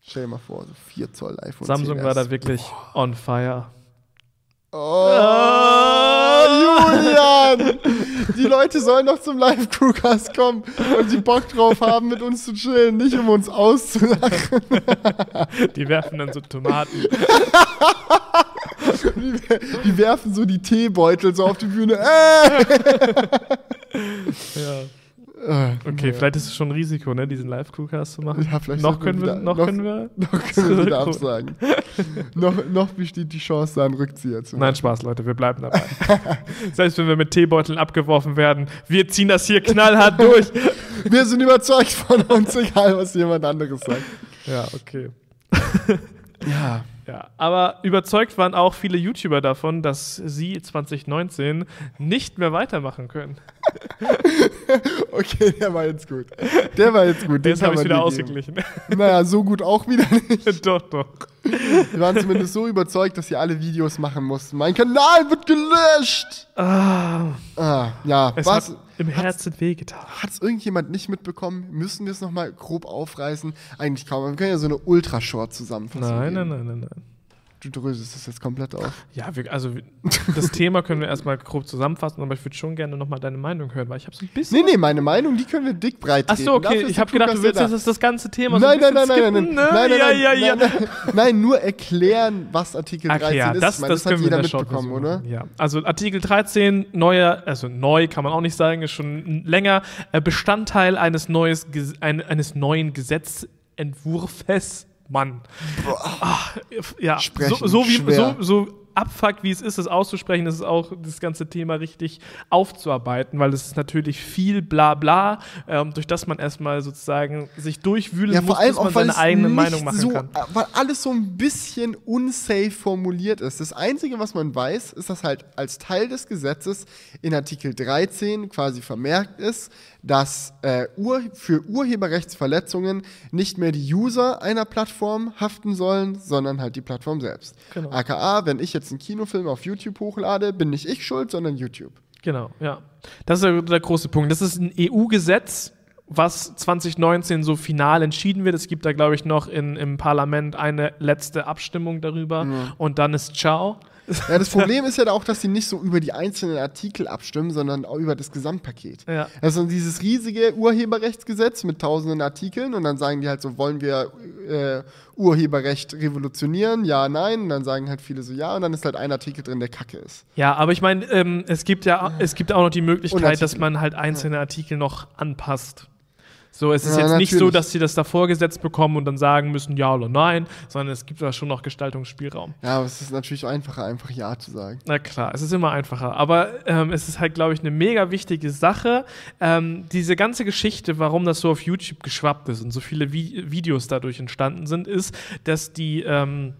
Stell dir mal vor, so 4 Zoll iPhone. Samsung 10S. war da wirklich on fire. Oh. Mann! Die Leute sollen doch zum Live-Crewcast kommen und die Bock drauf haben, mit uns zu chillen, nicht um uns auszulachen. Die werfen dann so Tomaten. Die, die werfen so die Teebeutel so auf die Bühne. Äh! Ja. Äh, Okay, vielleicht ist es schon ein Risiko, ne, diesen Live-Crewcast zu machen. Ja, vielleicht noch können wir, wieder- noch, können wir. Noch können wir wieder absagen. noch, noch besteht die Chance, da einen Rückzieher zu machen. Nein, Spaß, Leute, wir bleiben dabei. Selbst wenn wir mit Teebeuteln abgeworfen werden, wir ziehen das hier knallhart durch. Wir sind überzeugt von uns, egal was jemand anderes sagt. Ja, okay. Ja. Ja, aber überzeugt waren auch viele YouTuber davon, dass sie 2019 nicht mehr weitermachen können. Okay, der war jetzt gut. Der war jetzt gut. den habe ich wieder ausgeglichen. Geben. Naja, so gut auch wieder nicht. doch, doch. Wir waren zumindest so überzeugt, dass sie alle Videos machen mussten. Mein Kanal wird gelöscht! Ah, Ah, ja. es Was? hat im Herzen wehgetan. Hat es irgendjemand nicht mitbekommen? Müssen wir es nochmal grob aufreißen? Eigentlich kaum. Wir können ja so eine Ultra-Short-Zusammenfassung Nein, nein, geben. nein, nein, nein. Du dröselst das jetzt komplett auf. Ja, wir, also das Thema können wir erstmal grob zusammenfassen, aber ich würde schon gerne nochmal deine Meinung hören, weil ich habe so ein bisschen. Nee, nee, meine Meinung, die können wir dick breit Ach so, okay. Ich habe gedacht, du willst ja jetzt das ganze Thema Nein, so ein nein, nein, nein, nein, skippen, nein, ne? nein, nein, ja, nein, ja, ja. nein, nein, nein, nur erklären, was Artikel 13 Okay, ja, ist. das, Ich meine, das, hat können wir jeder mitbekommen, oder? Ja, also Artikel 13, neuer, also neu kann man auch nicht sagen, ist schon länger, äh, Bestandteil eines, neues, eines neuen Gesetzentwurfes. Mann. Ach, ja, so, so, wie, so, so abfuck, wie es ist, es auszusprechen, ist es auch das ganze Thema richtig aufzuarbeiten, weil es ist natürlich viel Blabla, ähm, durch das man erstmal sozusagen sich durchwühlen Ja, muss, bis man seine eigene Meinung machen so, kann. weil alles so ein bisschen unsafe formuliert ist. Das Einzige, was man weiß, ist, dass halt als Teil des Gesetzes in Artikel 13 quasi vermerkt ist, dass äh, Ur für Urheberrechtsverletzungen nicht mehr die User einer Plattform haften sollen, sondern halt die Plattform selbst. Genau. AKA, wenn ich jetzt einen Kinofilm auf YouTube hochlade, bin nicht ich schuld, sondern YouTube. Genau, ja. Das ist der, der große Punkt. Das ist ein EU-Gesetz, was 2019 so final entschieden wird. Es gibt da, glaube ich, noch in, im Parlament eine letzte Abstimmung darüber und dann ist Ciao. Ja, das Problem ist ja auch, dass sie nicht so über die einzelnen Artikel abstimmen, sondern auch über das Gesamtpaket. Ja. Also dieses riesige Urheberrechtsgesetz mit tausenden Artikeln und dann sagen die halt so, wollen wir äh, Urheberrecht revolutionieren? Ja, nein. Und dann sagen halt viele so ja und dann ist halt ein Artikel drin, der kacke ist. Ja, aber ich meine, ähm, es gibt ja es gibt auch noch die Möglichkeit, dass man halt einzelne Artikel noch anpasst. So, es ist Ja, jetzt nicht so, natürlich. dass sie das da vorgesetzt bekommen und dann sagen müssen ja oder nein, sondern es gibt da schon noch Gestaltungsspielraum. Ja, aber es ist natürlich einfacher, einfach ja zu sagen. Na klar, es ist immer einfacher. Aber ähm, es ist halt, glaube ich, eine mega wichtige Sache. Ähm, diese ganze Geschichte, warum das so auf YouTube geschwappt ist und so viele Vi Videos dadurch entstanden sind, ist, dass die ähm,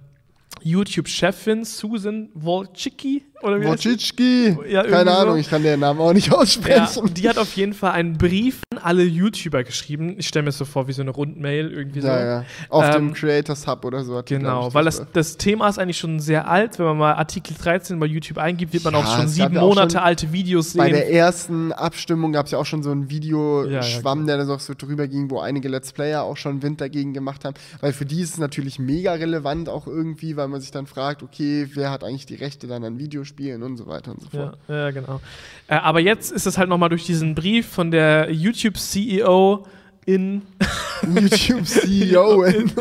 YouTube-Chefin Susan Wojcicki oder wie? Wojcicki, Ja, keine so. Ahnung, ich kann den Namen auch nicht Ja, aussprechen. die hat auf jeden Fall einen Brief an alle YouTuber geschrieben. Ich stelle mir das so vor wie so eine Rundmail irgendwie so. Ja, ja. Auf Ähm, dem Creators Hub oder so. Genau, ich, weil das, das Thema ist eigentlich schon sehr alt. Wenn man mal Artikel 13 bei YouTube eingibt, wird man Ja, auch schon sieben ja Monate schon alte Videos Bei sehen. der ersten Abstimmung gab es ja auch schon so einen Ja, ja, Videoschwamm, der da so drüber ging, wo einige Let's Player auch schon Wind dagegen gemacht haben. Weil für die ist es natürlich mega relevant auch irgendwie, weil man sich dann fragt, okay, wer hat eigentlich die Rechte dann an Videospielen und so weiter und so Ja, fort. ja, genau. Äh, aber jetzt ist es halt nochmal durch diesen Brief von der YouTube-CEO in YouTube-CEO, in-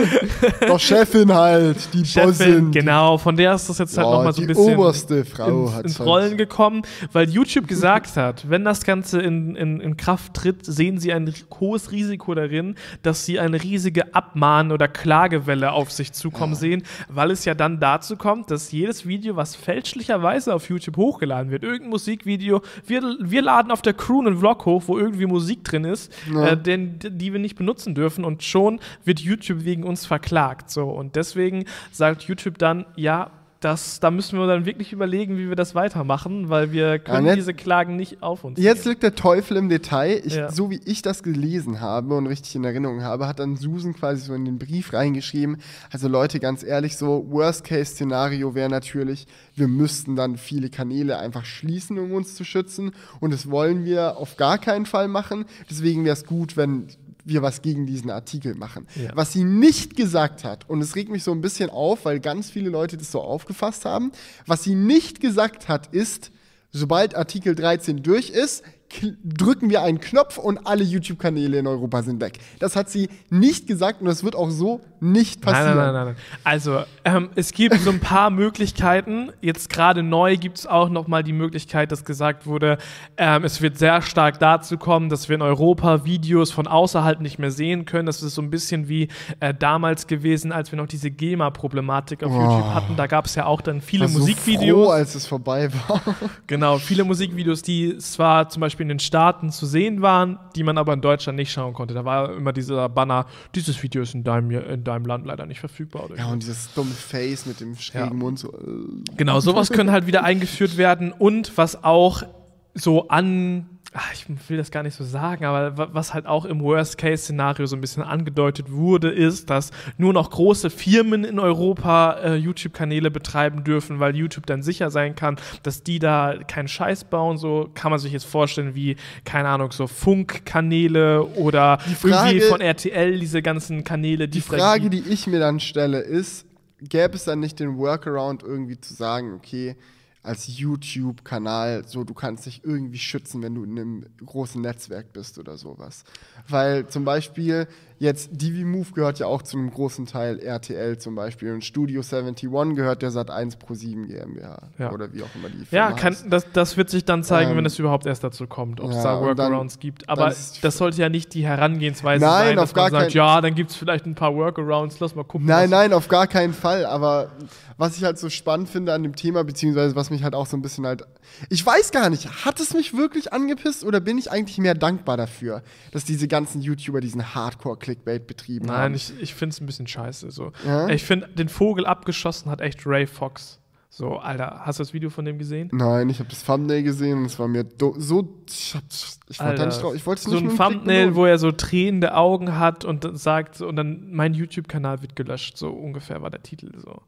doch Chefin halt, die Chefin, Bossin. genau, von der ist das jetzt halt Ja, nochmal so ein bisschen oberste Frau ins, hat's ins halt. Rollen gekommen, weil YouTube gesagt hat, wenn das Ganze in, in, in Kraft tritt, sehen sie ein hohes Risiko darin, dass sie eine riesige Abmahn- oder Klagewelle auf sich zukommen sehen, weil es ja dann dazu kommt, dass jedes Video, was fälschlicherweise auf YouTube hochgeladen wird, irgendein Musikvideo, wir, wir laden auf der Crew einen Vlog hoch, wo irgendwie Musik drin ist, Ja. äh, den, die wir nicht benutzen dürfen und schon wird YouTube wegen uns verklagt. So. Und deswegen sagt YouTube dann, ja, das, da müssen wir dann wirklich überlegen, wie wir das weitermachen, weil wir können jetzt- diese Klagen nicht auf uns Jetzt liegt der Teufel im Detail. Ich, Ja. So wie ich das gelesen habe und richtig in Erinnerung habe, hat dann Susan quasi so in den Brief reingeschrieben. Also Leute, ganz ehrlich, so Worst-Case-Szenario wäre natürlich, wir müssten dann viele Kanäle einfach schließen, um uns zu schützen. Und das wollen wir auf gar keinen Fall machen. Deswegen wäre es gut, wenn wir was gegen diesen Artikel machen. Ja. Was sie nicht gesagt hat, und es regt mich so ein bisschen auf, weil ganz viele Leute das so aufgefasst haben, was sie nicht gesagt hat, ist, Sobald Artikel 13 durch ist, drücken wir einen Knopf und alle YouTube-Kanäle in Europa sind weg. Das hat sie nicht gesagt und das wird auch so nicht passieren. Nein, nein, nein, nein. Also, ähm, es gibt so ein paar Möglichkeiten. Jetzt gerade neu gibt es auch noch mal die Möglichkeit, dass gesagt wurde, ähm, es wird sehr stark dazu kommen, dass wir in Europa Videos von außerhalb nicht mehr sehen können. Das ist so ein bisschen wie äh, damals gewesen, als wir noch diese GEMA-Problematik auf oh. YouTube hatten. Da gab es ja auch dann viele Musikvideos. So froh, als es vorbei war. genau, viele Musikvideos, die zwar zum Beispiel in den Staaten zu sehen waren, die man aber in Deutschland nicht schauen konnte. Da war immer dieser Banner, dieses Video ist in deinem, in deinem deinem Land leider nicht verfügbar. ja, und dieses dumme Face mit dem schrägen ja. Mund. So, äh. Genau, sowas können halt wieder eingeführt werden. Und was auch so an ach, ich will das gar nicht so sagen, aber was halt auch im Worst-Case-Szenario so ein bisschen angedeutet wurde, ist, dass nur noch große Firmen in Europa äh, YouTube-Kanäle betreiben dürfen, weil YouTube dann sicher sein kann, dass die da keinen Scheiß bauen. So kann man sich jetzt vorstellen, wie, keine Ahnung, so Funkkanäle oder Frage, irgendwie von RTL, diese ganzen Kanäle, die Die Frage, die ich mir dann stelle, ist, gäbe es dann nicht den Workaround irgendwie zu sagen, okay, als YouTube-Kanal, so du kannst dich irgendwie schützen, wenn du in einem großen Netzwerk bist oder sowas. Weil zum Beispiel jetzt Divi Move gehört ja auch zu einem großen Teil RTL zum Beispiel und Studio 71 gehört der Sat1 Pro 7 GmbH ja. oder wie auch immer die Firma Ja, kann, das, das wird sich dann zeigen, ähm, wenn es überhaupt erst dazu kommt, ob es da Workarounds dann, gibt. Aber das sollte ja nicht die Herangehensweise nein, sein, dass auf man gar sagt, ja, dann gibt es vielleicht ein paar Workarounds, lass mal gucken. Nein, nein, auf gar keinen Fall. Aber was ich halt so spannend finde an dem Thema, beziehungsweise was mich halt auch so ein bisschen halt. Ich weiß gar nicht, hat es mich wirklich angepisst oder bin ich eigentlich mehr dankbar dafür, dass diese ganzen YouTuber diesen Hardcore-Clickbait betrieben Nein, haben? Nein, ich, ich finde es ein bisschen scheiße. So. Ja? Ich finde, den Vogel abgeschossen hat echt Ray Fox. So, Alter, hast du das Video von dem gesehen? Nein, ich habe das Thumbnail gesehen und es war mir so. Ich, ich wollte nicht es nicht So ein Thumbnail, wo er so tränende Augen hat und sagt, und dann mein YouTube-Kanal wird gelöscht. So ungefähr war der Titel so.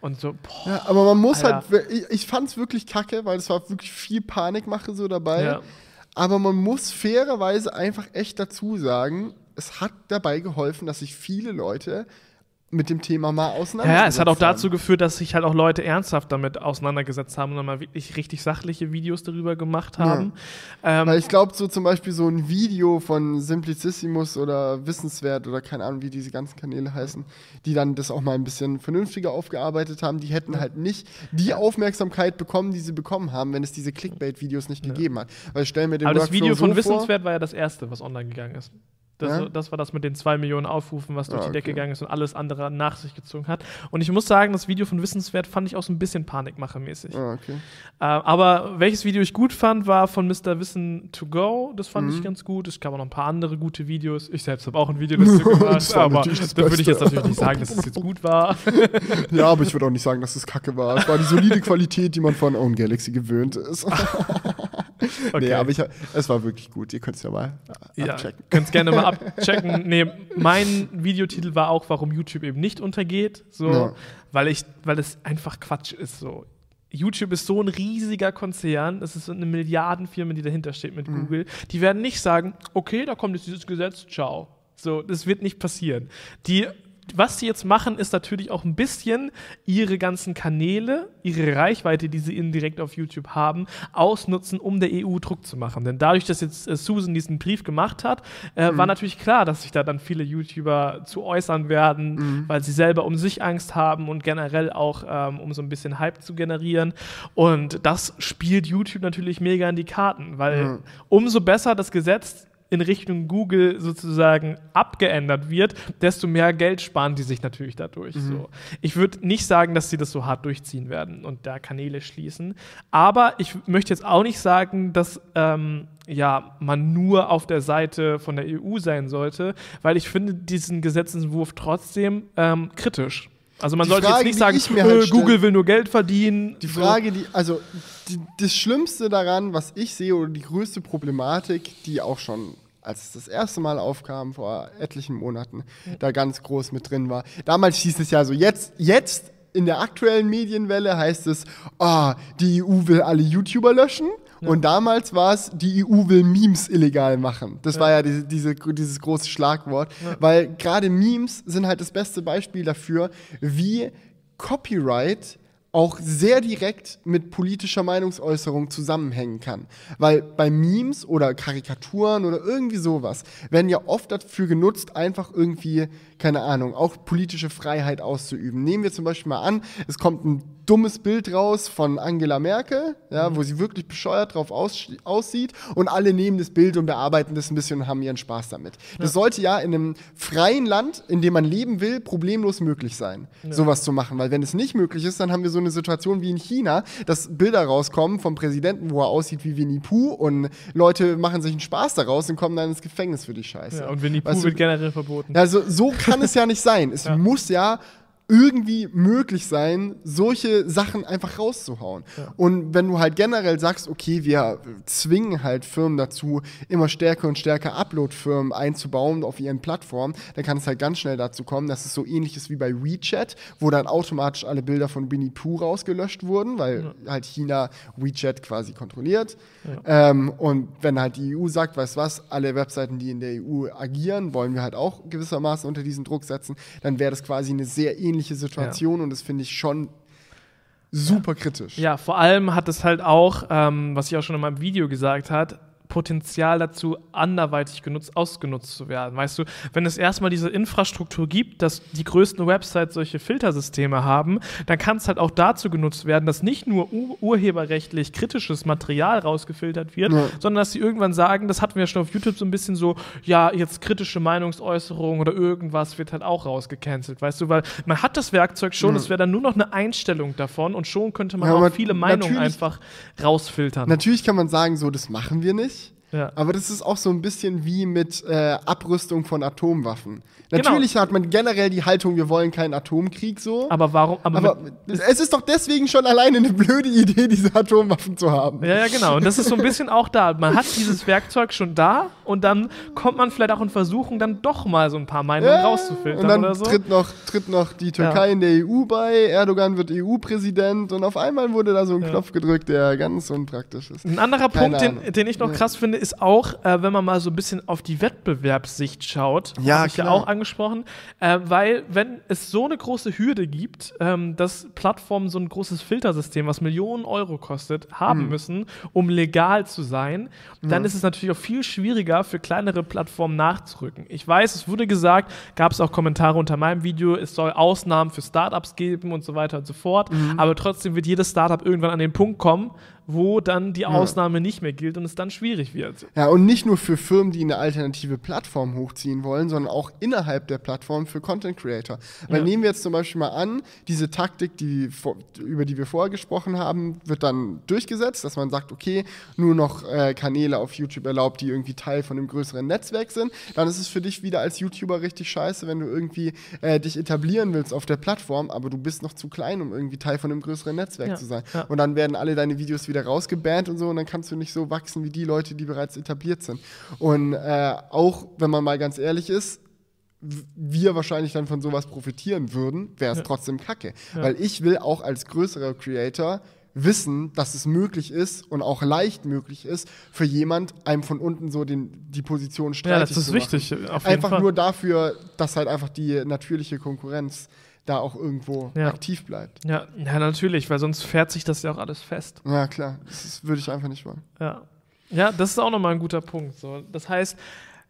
Und so, boah, ja, aber man muss Alter. halt, ich, ich fand es wirklich kacke, weil es war wirklich viel Panikmache so dabei. Ja. Aber man muss fairerweise einfach echt dazu sagen, es hat dabei geholfen, dass sich viele Leute mit dem Thema mal auseinandergesetzt Ja, es hat auch dazu geführt, dass sich halt auch Leute ernsthaft damit auseinandergesetzt haben und dann mal wirklich richtig sachliche Videos darüber gemacht haben. Ja. Ähm, Weil ich glaube, so zum Beispiel so ein Video von Simplicissimus oder Wissenswert oder keine Ahnung, wie diese ganzen Kanäle heißen, die dann das auch mal ein bisschen vernünftiger aufgearbeitet haben, die hätten halt nicht die Aufmerksamkeit bekommen, die sie bekommen haben, wenn es diese Clickbait-Videos nicht ja. gegeben hat. Weil ich stelle mir den Aber das Video von so Wissenswert war ja das erste, was online gegangen ist. Das, ja? das, war das mit den zwei Millionen Aufrufen, was durch ah, die Decke gegangen ist und alles andere nach sich gezogen hat. Und ich muss sagen, das Video von Wissenswert fand ich auch so ein bisschen Panikmache-mäßig. Ah, okay. äh, aber welches Video ich gut fand, war von Mr. Wissen to Go. Das fand mhm. ich ganz gut. Es gab auch noch ein paar andere gute Videos. Ich selbst habe auch ein Video dazu gemacht, aber da würde ich jetzt natürlich nicht sagen, dass es jetzt gut war. ja, aber ich würde auch nicht sagen, dass es kacke war. Es war die solide Qualität, die man von Own Galaxy gewöhnt ist. okay. Nee, aber ich, es war wirklich gut. Ihr könnt es ja mal ja, abchecken. Könnt es gerne mal abchecken. Nee, mein Videotitel war auch, warum YouTube eben nicht untergeht. So, ja. weil ich, weil es einfach Quatsch ist. So. YouTube ist so ein riesiger Konzern, es ist so eine Milliardenfirma, die dahinter steht mit mhm. Google. Die werden nicht sagen, okay, da kommt jetzt dieses Gesetz, ciao. So, das wird nicht passieren. Die was sie jetzt machen, ist natürlich auch ein bisschen ihre ganzen Kanäle, ihre Reichweite, die sie indirekt auf YouTube haben, ausnutzen, um der EU Druck zu machen. Denn dadurch, dass jetzt äh, Susan diesen Brief gemacht hat, äh, mhm. war natürlich klar, dass sich da dann viele YouTuber zu äußern werden, mhm. weil sie selber um sich Angst haben und generell auch, ähm, um so ein bisschen Hype zu generieren. Und das spielt YouTube natürlich mega in die Karten, weil mhm. umso besser das Gesetz in Richtung Google sozusagen abgeändert wird, desto mehr Geld sparen die sich natürlich dadurch. Mhm. So. Ich würde nicht sagen, dass sie das so hart durchziehen werden und da Kanäle schließen. Aber ich möchte jetzt auch nicht sagen, dass ähm, ja, man nur auf der Seite von der EU sein sollte, weil ich finde diesen Gesetzentwurf trotzdem ähm, kritisch. Also man die sollte Frage, jetzt nicht sagen, halt Google will nur Geld verdienen. Die Frage, die, also die, das Schlimmste daran, was ich sehe, oder die größte Problematik, die auch schon als es das erste Mal aufkam vor etlichen Monaten, da ganz groß mit drin war. Damals hieß es ja so, jetzt, jetzt in der aktuellen Medienwelle heißt es, oh, die EU will alle YouTuber löschen. Ja. Und damals war es, die EU will Memes illegal machen. Das ja. war ja diese, diese, dieses große Schlagwort. Ja. Weil gerade Memes sind halt das beste Beispiel dafür, wie Copyright auch sehr direkt mit politischer Meinungsäußerung zusammenhängen kann. Weil bei Memes oder Karikaturen oder irgendwie sowas werden ja oft dafür genutzt, einfach irgendwie, keine Ahnung, auch politische Freiheit auszuüben. Nehmen wir zum Beispiel mal an, es kommt ein dummes Bild raus von Angela Merkel, ja, mhm. wo sie wirklich bescheuert drauf aus, aussieht und alle nehmen das Bild und bearbeiten das ein bisschen und haben ihren Spaß damit. Ja. Das sollte ja in einem freien Land, in dem man leben will, problemlos möglich sein, ja. sowas zu machen. Weil wenn es nicht möglich ist, dann haben wir so eine Situation wie in China, dass Bilder rauskommen vom Präsidenten, wo er aussieht wie Winnie Pooh und Leute machen sich einen Spaß daraus und kommen dann ins Gefängnis für die Scheiße. Ja, und Winnie Pooh weißt du, wird generell verboten. Also so kann es ja nicht sein. Es muss ja irgendwie möglich sein, solche Sachen einfach rauszuhauen. Ja. Und wenn du halt generell sagst, okay, wir zwingen halt Firmen dazu, immer stärker und stärker Upload-Firmen einzubauen auf ihren Plattformen, dann kann es halt ganz schnell dazu kommen, dass es so ähnlich ist wie bei WeChat, wo dann automatisch alle Bilder von Winnie Pooh rausgelöscht wurden, weil ja. halt China WeChat quasi kontrolliert. Ja. Ähm, und wenn halt die EU sagt, weißt was, alle Webseiten, die in der EU agieren, wollen wir halt auch gewissermaßen unter diesen Druck setzen, dann wäre das quasi eine sehr ähnliche ähnliche Situation ja. und das finde ich schon super kritisch. Ja, vor allem hat es halt auch, ähm, was ich auch schon in meinem Video gesagt habe, Potenzial dazu, anderweitig genutzt, ausgenutzt zu werden. Weißt du, wenn es erstmal diese Infrastruktur gibt, dass die größten Websites solche Filtersysteme haben, dann kann es halt auch dazu genutzt werden, dass nicht nur ur urheberrechtlich kritisches Material rausgefiltert wird, ja. sondern dass sie irgendwann sagen, das hatten wir ja schon auf YouTube so ein bisschen so, ja, jetzt kritische Meinungsäußerung oder irgendwas wird halt auch rausgecancelt, weißt du, weil man hat das Werkzeug schon, es ja. wäre dann nur noch eine Einstellung davon und schon könnte man ja, auch viele Meinungen einfach rausfiltern. Natürlich kann man sagen, so, das machen wir nicht. Ja. Aber das ist auch so ein bisschen wie mit äh, Abrüstung von Atomwaffen. Genau. Natürlich genau. hat man generell die Haltung, wir wollen keinen Atomkrieg so. Aber warum? Aber, aber es ist doch deswegen schon alleine eine blöde Idee, diese Atomwaffen zu haben. Ja, ja, genau. Und das ist so ein bisschen auch da. Man hat dieses Werkzeug schon da und dann kommt man vielleicht auch in Versuchung, dann doch mal so ein paar Meinungen ja, rauszufiltern und dann oder so. Tritt noch, tritt noch die Türkei ja. in der EU bei, Erdogan wird EU-Präsident und auf einmal wurde da so ein Knopf gedrückt, der ganz unpraktisch ist. Ein anderer Keine Punkt, den, den, ich noch krass finde, ist auch, äh, wenn man mal so ein bisschen auf die Wettbewerbssicht schaut, ja, habe ich ja auch angesprochen, äh, weil wenn es so eine große Hürde gibt, ähm, dass Plattformen so ein großes Filtersystem, was Millionen Euro kostet, haben mhm. müssen, um legal zu sein, dann mhm. ist es natürlich auch viel schwieriger für kleinere Plattformen nachzurücken. Ich weiß, es wurde gesagt, gab es auch Kommentare unter meinem Video, es soll Ausnahmen für Startups geben und so weiter und so fort, mhm. aber trotzdem wird jedes Startup irgendwann an den Punkt kommen, wo dann die Ausnahme ja. nicht mehr gilt und es dann schwierig wird. Ja, und nicht nur für Firmen, die eine alternative Plattform hochziehen wollen, sondern auch innerhalb der Plattform für Content Creator. Weil ja. nehmen wir jetzt zum Beispiel mal an, diese Taktik, die, über die wir vorher gesprochen haben, wird dann durchgesetzt, dass man sagt, okay, nur noch äh, Kanäle auf YouTube erlaubt, die irgendwie Teil von einem größeren Netzwerk sind. Dann ist es für dich wieder als YouTuber richtig scheiße, wenn du irgendwie äh, dich etablieren willst auf der Plattform, aber du bist noch zu klein, um irgendwie Teil von einem größeren Netzwerk ja. zu sein. Und dann werden alle deine Videos wieder wieder rausgebannt und so und dann kannst du nicht so wachsen wie die Leute, die bereits etabliert sind. Und äh, auch, wenn man mal ganz ehrlich ist, wir wahrscheinlich dann von sowas profitieren würden, wäre es ja. trotzdem kacke. Ja. Weil ich will auch als größerer Creator wissen, dass es möglich ist und auch leicht möglich ist, für jemand einem von unten so den, die Position streitig zu machen. Ja, das ist wichtig. einfach Fall. nur dafür, dass halt einfach die natürliche Konkurrenz da auch irgendwo ja. aktiv bleibt. Ja, ja, natürlich, weil sonst fährt sich das ja auch alles fest. Ja, klar. Das würde ich einfach nicht wollen. Ja. Ja, das ist auch nochmal ein guter Punkt. So. Das heißt,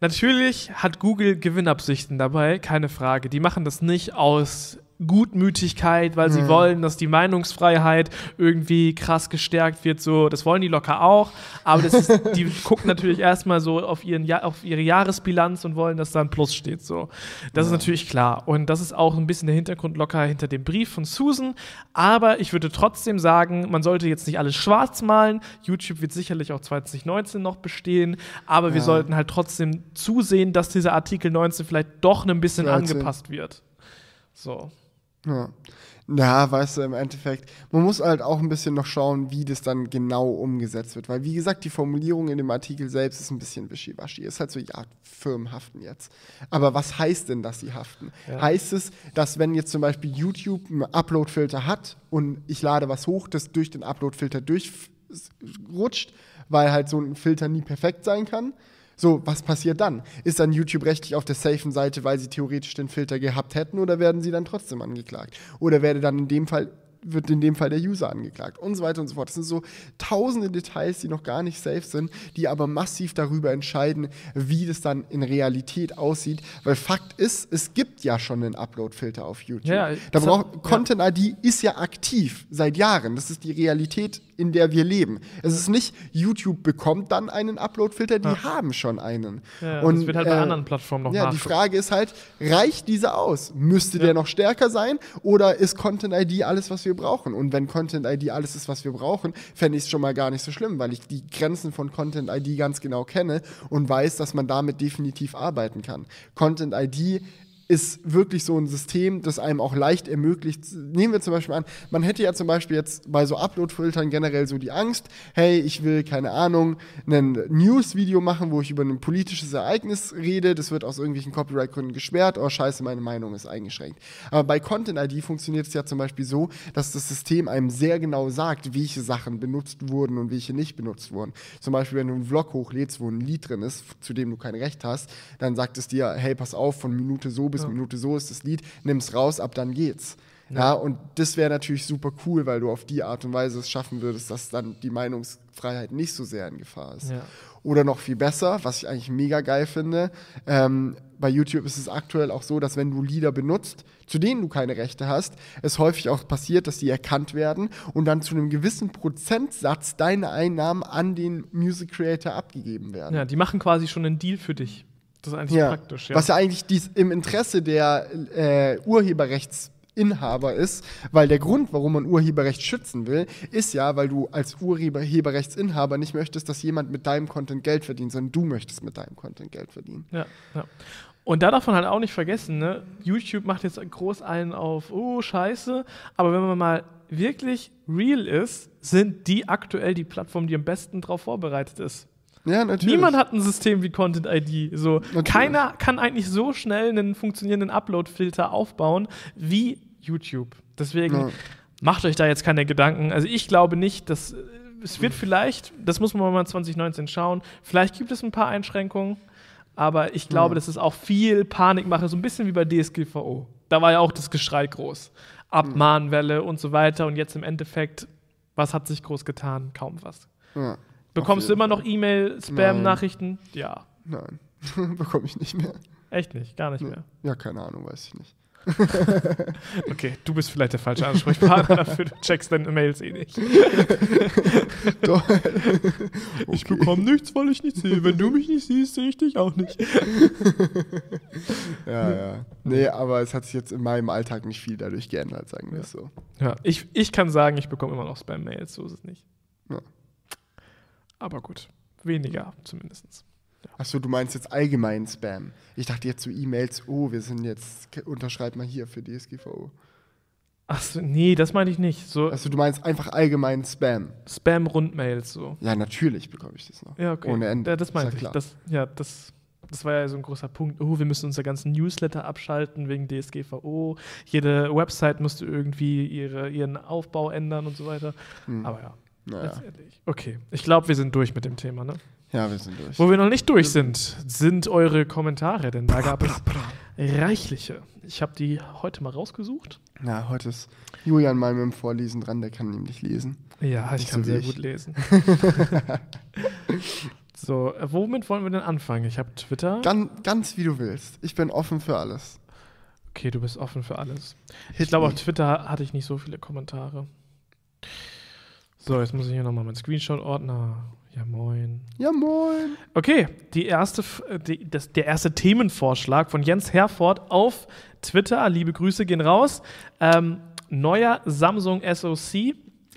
natürlich hat Google Gewinnabsichten dabei, keine Frage. Die machen das nicht aus Gutmütigkeit, weil sie mhm. wollen, dass die Meinungsfreiheit irgendwie krass gestärkt wird. So, das wollen die locker auch. Aber das ist, die gucken natürlich erstmal so auf, ihren, auf ihre Jahresbilanz und wollen, dass da ein Plus steht. So, das ja. ist natürlich klar. Und das ist auch ein bisschen der Hintergrund locker hinter dem Brief von Susan. Aber ich würde trotzdem sagen, man sollte jetzt nicht alles schwarz malen. YouTube wird sicherlich auch 2019 noch bestehen. Aber ja. wir sollten halt trotzdem zusehen, dass dieser Artikel 19 vielleicht doch ein bisschen 13. angepasst wird. So. Ja. Ja, weißt du, im Endeffekt, man muss halt auch ein bisschen noch schauen, wie das dann genau umgesetzt wird. Weil, wie gesagt, die Formulierung in dem Artikel selbst ist ein bisschen wischiwaschi. Ist halt so, ja, Firmen haften jetzt. Aber was heißt denn, dass sie haften? Ja. Heißt es, dass wenn jetzt zum Beispiel YouTube einen Upload-Filter hat und ich lade was hoch, das durch den Upload-Filter durchrutscht, weil halt so ein Filter nie perfekt sein kann? So, was passiert dann? Ist dann YouTube rechtlich auf der safen Seite, weil sie theoretisch den Filter gehabt hätten, oder werden sie dann trotzdem angeklagt? Oder werde dann in dem Fall wird in dem Fall der User angeklagt und so weiter und so fort. Das sind so tausende Details, die noch gar nicht safe sind, die aber massiv darüber entscheiden, wie das dann in Realität aussieht. Weil Fakt ist, es gibt ja schon einen Upload-Filter auf YouTube. Ja, da braucht hat- Content ID ist ja aktiv seit Jahren. Das ist die Realität, in der wir leben. Es ist nicht, YouTube bekommt dann einen Upload-Filter, die haben schon einen. Ja, das wird halt bei anderen Plattformen noch Ja, die. Frage ist halt, reicht dieser aus? Müsste der noch stärker sein oder ist Content ID alles, was wir brauchen? Und wenn Content ID alles ist, was wir brauchen, fände ich es schon mal gar nicht so schlimm, weil ich die Grenzen von Content ID ganz genau kenne und weiß, dass man damit definitiv arbeiten kann. Content ID ist wirklich so ein System, das einem auch leicht ermöglicht. Nehmen wir zum Beispiel an, man hätte ja zum Beispiel jetzt bei so Upload-Filtern generell so die Angst, hey, ich will, keine Ahnung, ein News-Video machen, wo ich über ein politisches Ereignis rede, das wird aus irgendwelchen Copyright-Gründen gesperrt, oh scheiße, meine Meinung ist eingeschränkt. Aber bei Content-ID funktioniert es ja zum Beispiel so, dass das System einem sehr genau sagt, welche Sachen benutzt wurden und welche nicht benutzt wurden. Zum Beispiel, wenn du einen Vlog hochlädst, wo ein Lied drin ist, zu dem du kein Recht hast, dann sagt es dir, hey, pass auf, von Minute so bis Minute so ist das Lied, nimm's raus, ab dann geht's. Ja, und das wäre natürlich super cool, weil du auf die Art und Weise es schaffen würdest, dass dann die Meinungsfreiheit nicht so sehr in Gefahr ist. Ja. Oder noch viel besser, was ich eigentlich mega geil finde, ähm, bei YouTube ist es aktuell auch so, dass wenn du Lieder benutzt, zu denen du keine Rechte hast, es häufig auch passiert, dass die erkannt werden und dann zu einem gewissen Prozentsatz deine Einnahmen an den Music Creator abgegeben werden. Ja, die machen quasi schon einen Deal für dich. Das ist eigentlich Ja, praktisch, ja. Was ja eigentlich dies im Interesse der äh, Urheberrechtsinhaber ist, weil der Grund, warum man Urheberrecht schützen will, ist ja, weil du als Urheberrechtsinhaber nicht möchtest, dass jemand mit deinem Content Geld verdient, sondern du möchtest mit deinem Content Geld verdienen. Ja, ja. Und da darf man halt auch nicht vergessen, ne? YouTube macht jetzt groß einen auf, oh, scheiße. Aber wenn man mal wirklich real ist, sind die aktuell die Plattform, die am besten darauf vorbereitet ist. Ja, natürlich. Niemand hat ein System wie Content ID. So, Natürlich. keiner kann eigentlich so schnell einen funktionierenden Upload-Filter aufbauen wie YouTube. Deswegen Ja. macht euch da jetzt keine Gedanken. Also ich glaube nicht, dass äh, es wird vielleicht, das muss man mal 2019 schauen, vielleicht gibt es ein paar Einschränkungen, aber ich glaube, das ist auch viel Panikmache, so ein bisschen wie bei DSGVO. Da war ja auch das Geschrei groß. Abmahnwelle und so weiter und jetzt im Endeffekt, was hat sich groß getan? Kaum was. Ja. Bekommst du immer noch E-Mail-Spam-Nachrichten? Ja. Nein, bekomme ich nicht mehr. Echt nicht, gar nicht Nee. mehr. Ja, keine Ahnung, weiß ich nicht. Okay, du bist vielleicht der falsche Ansprechpartner dafür, du checkst deine Mails eh nicht. Doch. Ich bekomme nichts, weil ich nichts sehe. Wenn du mich nicht siehst, sehe ich dich auch nicht. Ja, ja. Nee, aber es hat sich jetzt in meinem Alltag nicht viel dadurch geändert, sagen wir es so. Ja, ich, ich kann sagen, ich bekomme immer noch Spam-Mails, so ist es nicht. Aber gut, weniger zumindest. Achso, du meinst jetzt allgemein Spam. Ich dachte jetzt so E-Mails, oh, wir sind jetzt, unterschreib mal hier für DSGVO. Achso, nee, das meine ich nicht. So Also du meinst einfach allgemein Spam. Spam-Rundmails, so. Ja, natürlich bekomme ich das noch. Ja, okay. Ohne Ende. Ja, das meinte ja ich. Das, ja, das, das war ja so ein großer Punkt. Oh, wir müssen unser ganzen Newsletter abschalten wegen DSGVO. Jede Website musste irgendwie ihre, ihren Aufbau ändern und so weiter. Hm. Aber ja, Naja. Okay, ich glaube, wir sind durch mit dem Thema, ne? Ja, wir sind durch. Wo wir noch nicht durch sind, sind eure Kommentare, denn da gab es reichliche. Ich habe die heute mal rausgesucht. Na, heute ist Julian mal mit dem Vorlesen dran, der kann nämlich lesen. Ja, ich Nicht kann so sehr ich. gut lesen. so, äh, womit wollen wir denn anfangen? Ich habe Twitter. Ganz, ganz wie du willst. Ich bin offen für alles. Okay, du bist offen für alles. Hit Ich glaube, auf Twitter hatte ich nicht so viele Kommentare. So, jetzt muss ich hier nochmal meinen Screenshot-Ordner. Ja, moin. Ja, moin. Okay, die erste, die, das, der erste Themenvorschlag von Jens Herford auf Twitter. Liebe Grüße gehen raus. Ähm, neuer Samsung SoC,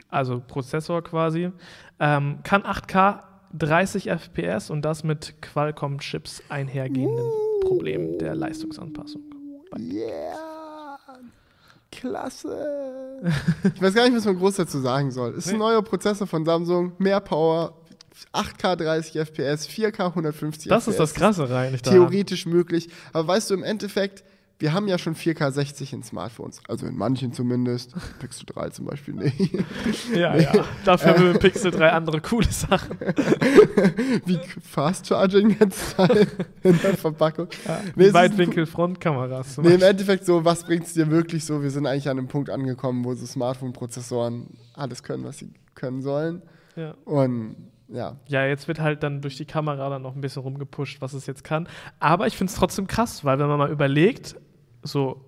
also Prozessor quasi, ähm, kann 8K 30 FPS und das mit Qualcomm-Chips einhergehenden Problem der Leistungsanpassung. Yeah. Klasse. ich weiß gar nicht, was man groß dazu sagen soll. Ist ein neuer Prozessor von Samsung, mehr Power, 8K 30 FPS, 4K 150 Das FPS. ist das Krasse rein. Nicht Theoretisch möglich. Aber weißt du, im Endeffekt, wir haben ja schon 4K 60 in Smartphones, also in manchen zumindest. Pixel 3 zum Beispiel nicht. Ja, ja. Dafür haben wir mit Pixel 3 andere coole Sachen. Wie Fast Charging Netzteil in der Verpackung. Ja, Nee, Weitwinkel-Frontkameras. Nee, im. Endeffekt so, was bringt es dir wirklich so? Wir sind eigentlich an einem Punkt angekommen, wo so Smartphone-Prozessoren alles können, was sie können sollen. Ja. Und ja, ja, jetzt wird halt dann durch die Kamera dann noch ein bisschen rumgepusht, was es jetzt kann. Aber ich finde es trotzdem krass, weil wenn man mal überlegt, so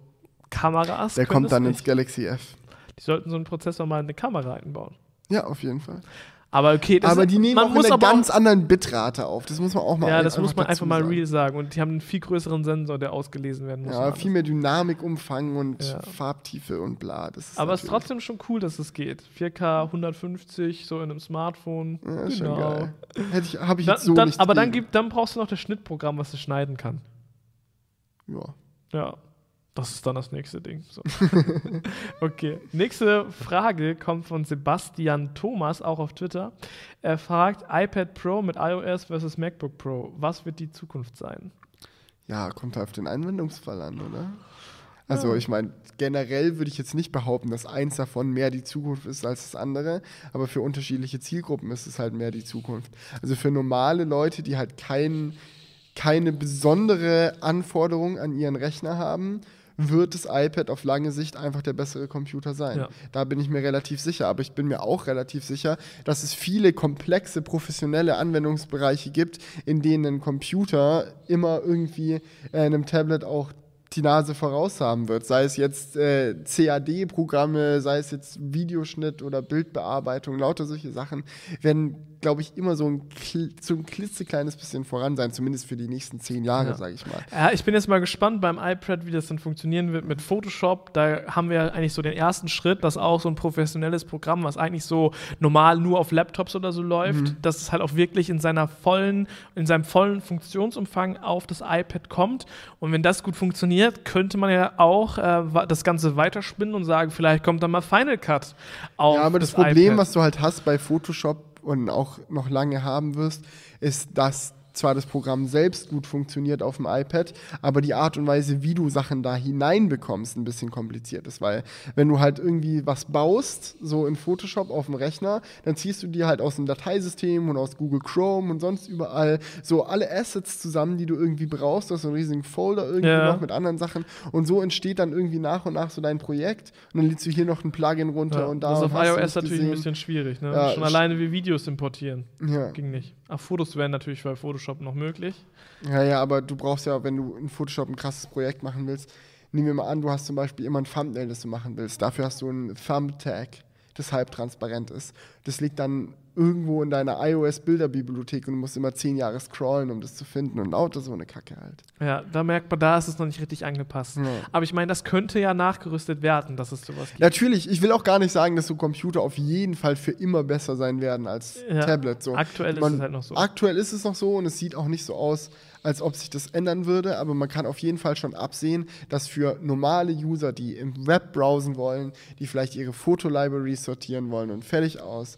Kameras. der kommt dann nicht. ins Galaxy F. Die sollten so einen Prozessor mal in eine Kamera einbauen. Ja, auf jeden Fall. Aber okay, das aber die nehmen man auch in muss einer aber ganz anderen Bitrate auf. Das muss man auch mal Ja, das muss man einfach mal real sagen. Und die haben einen viel größeren Sensor, der ausgelesen werden muss. Ja, viel mehr Dynamikumfang und Ja. Farbtiefe und bla. Aber es ist trotzdem schon cool, dass es geht. 4K 150, so in einem Smartphone. Ja, ist schon genau. geil. Hätte ich, habe ich Dann, jetzt so dann, nicht aber dann, gibt, dann brauchst du noch das Schnittprogramm, was es schneiden kann. Ja. Ja, das ist dann das nächste Ding. So. okay, nächste Frage kommt von Sebastian Thomas, auch auf Twitter. Er fragt, iPad Pro mit iOS versus MacBook Pro, was wird die Zukunft sein? Ja, kommt auf den Anwendungsfall an, oder? Also ich meine, generell würde ich jetzt nicht behaupten, dass eins davon mehr die Zukunft ist als das andere, aber für unterschiedliche Zielgruppen ist es halt mehr die Zukunft. Also für normale Leute, die halt kein, keine besondere Anforderung an ihren Rechner haben, wird das iPad auf lange Sicht einfach der bessere Computer sein. Ja. Da bin ich mir relativ sicher. Aber ich bin mir auch relativ sicher, dass es viele komplexe professionelle Anwendungsbereiche gibt, in denen ein Computer immer irgendwie äh, einem Tablet auch die Nase voraus haben wird. Sei es jetzt äh, CAD-Programme, sei es jetzt Videoschnitt oder Bildbearbeitung, lauter solche Sachen werden, glaube ich, immer so ein, so ein klitzekleines bisschen voran sein, zumindest für die nächsten zehn Jahre, Ja. sage ich mal. Ja, ich bin jetzt mal gespannt beim iPad, wie das dann funktionieren wird mit Photoshop. Da haben wir eigentlich so den ersten Schritt, dass auch so ein professionelles Programm, was eigentlich so normal nur auf Laptops oder so läuft, dass es halt auch wirklich in seiner vollen, in seinem vollen Funktionsumfang auf das iPad kommt. Und wenn das gut funktioniert, könnte man ja auch äh, das Ganze weiterspinnen und sagen, vielleicht kommt dann mal Final Cut auf Ja, aber das, Problem, iPad. was du halt hast bei Photoshop und auch noch lange haben wirst, ist, dass zwar das Programm selbst gut funktioniert auf dem iPad, aber die Art und Weise, wie du Sachen da hineinbekommst, ein bisschen kompliziert ist, weil wenn du halt irgendwie was baust, so in Photoshop auf dem Rechner, dann ziehst du dir halt aus dem Dateisystem und aus Google Chrome und sonst überall so alle Assets zusammen, die du irgendwie brauchst, du hast so einen riesigen Folder irgendwie Ja. noch mit anderen Sachen und so entsteht dann irgendwie nach und nach so dein Projekt und dann lädst du hier noch ein Plugin runter ja, und da das ist auf iOS natürlich ein gesehen. bisschen schwierig. Ne? Ja, Schon sch- alleine wie Videos importieren. Ja. Ging nicht. Ach, Fotos wären natürlich bei Photoshop noch möglich. ja, ja, aber du brauchst ja, wenn du in Photoshop ein krasses Projekt machen willst, nehmen wir mal an, du hast zum Beispiel immer ein Thumbnail, das du machen willst. Dafür hast du ein Thumb-Tag, das halbtransparent ist. Das liegt dann irgendwo in deiner iOS-Bilderbibliothek und du musst immer zehn Jahre scrollen, um das zu finden und lauter so eine Kacke halt. Ja, da merkt man, da ist es noch nicht richtig angepasst. Ja. Aber ich meine, das könnte ja nachgerüstet werden, dass es sowas gibt. Natürlich, ich will auch gar nicht sagen, dass so Computer auf jeden Fall für immer besser sein werden als Ja, Tablet. So. aktuell ist Man- es halt noch so. Aktuell ist es noch so und es sieht auch nicht so aus, als ob sich das ändern würde, aber man kann auf jeden Fall schon absehen, dass für normale User, die im Web browsen wollen, die vielleicht ihre Fotolibraries sortieren wollen und fertig aus,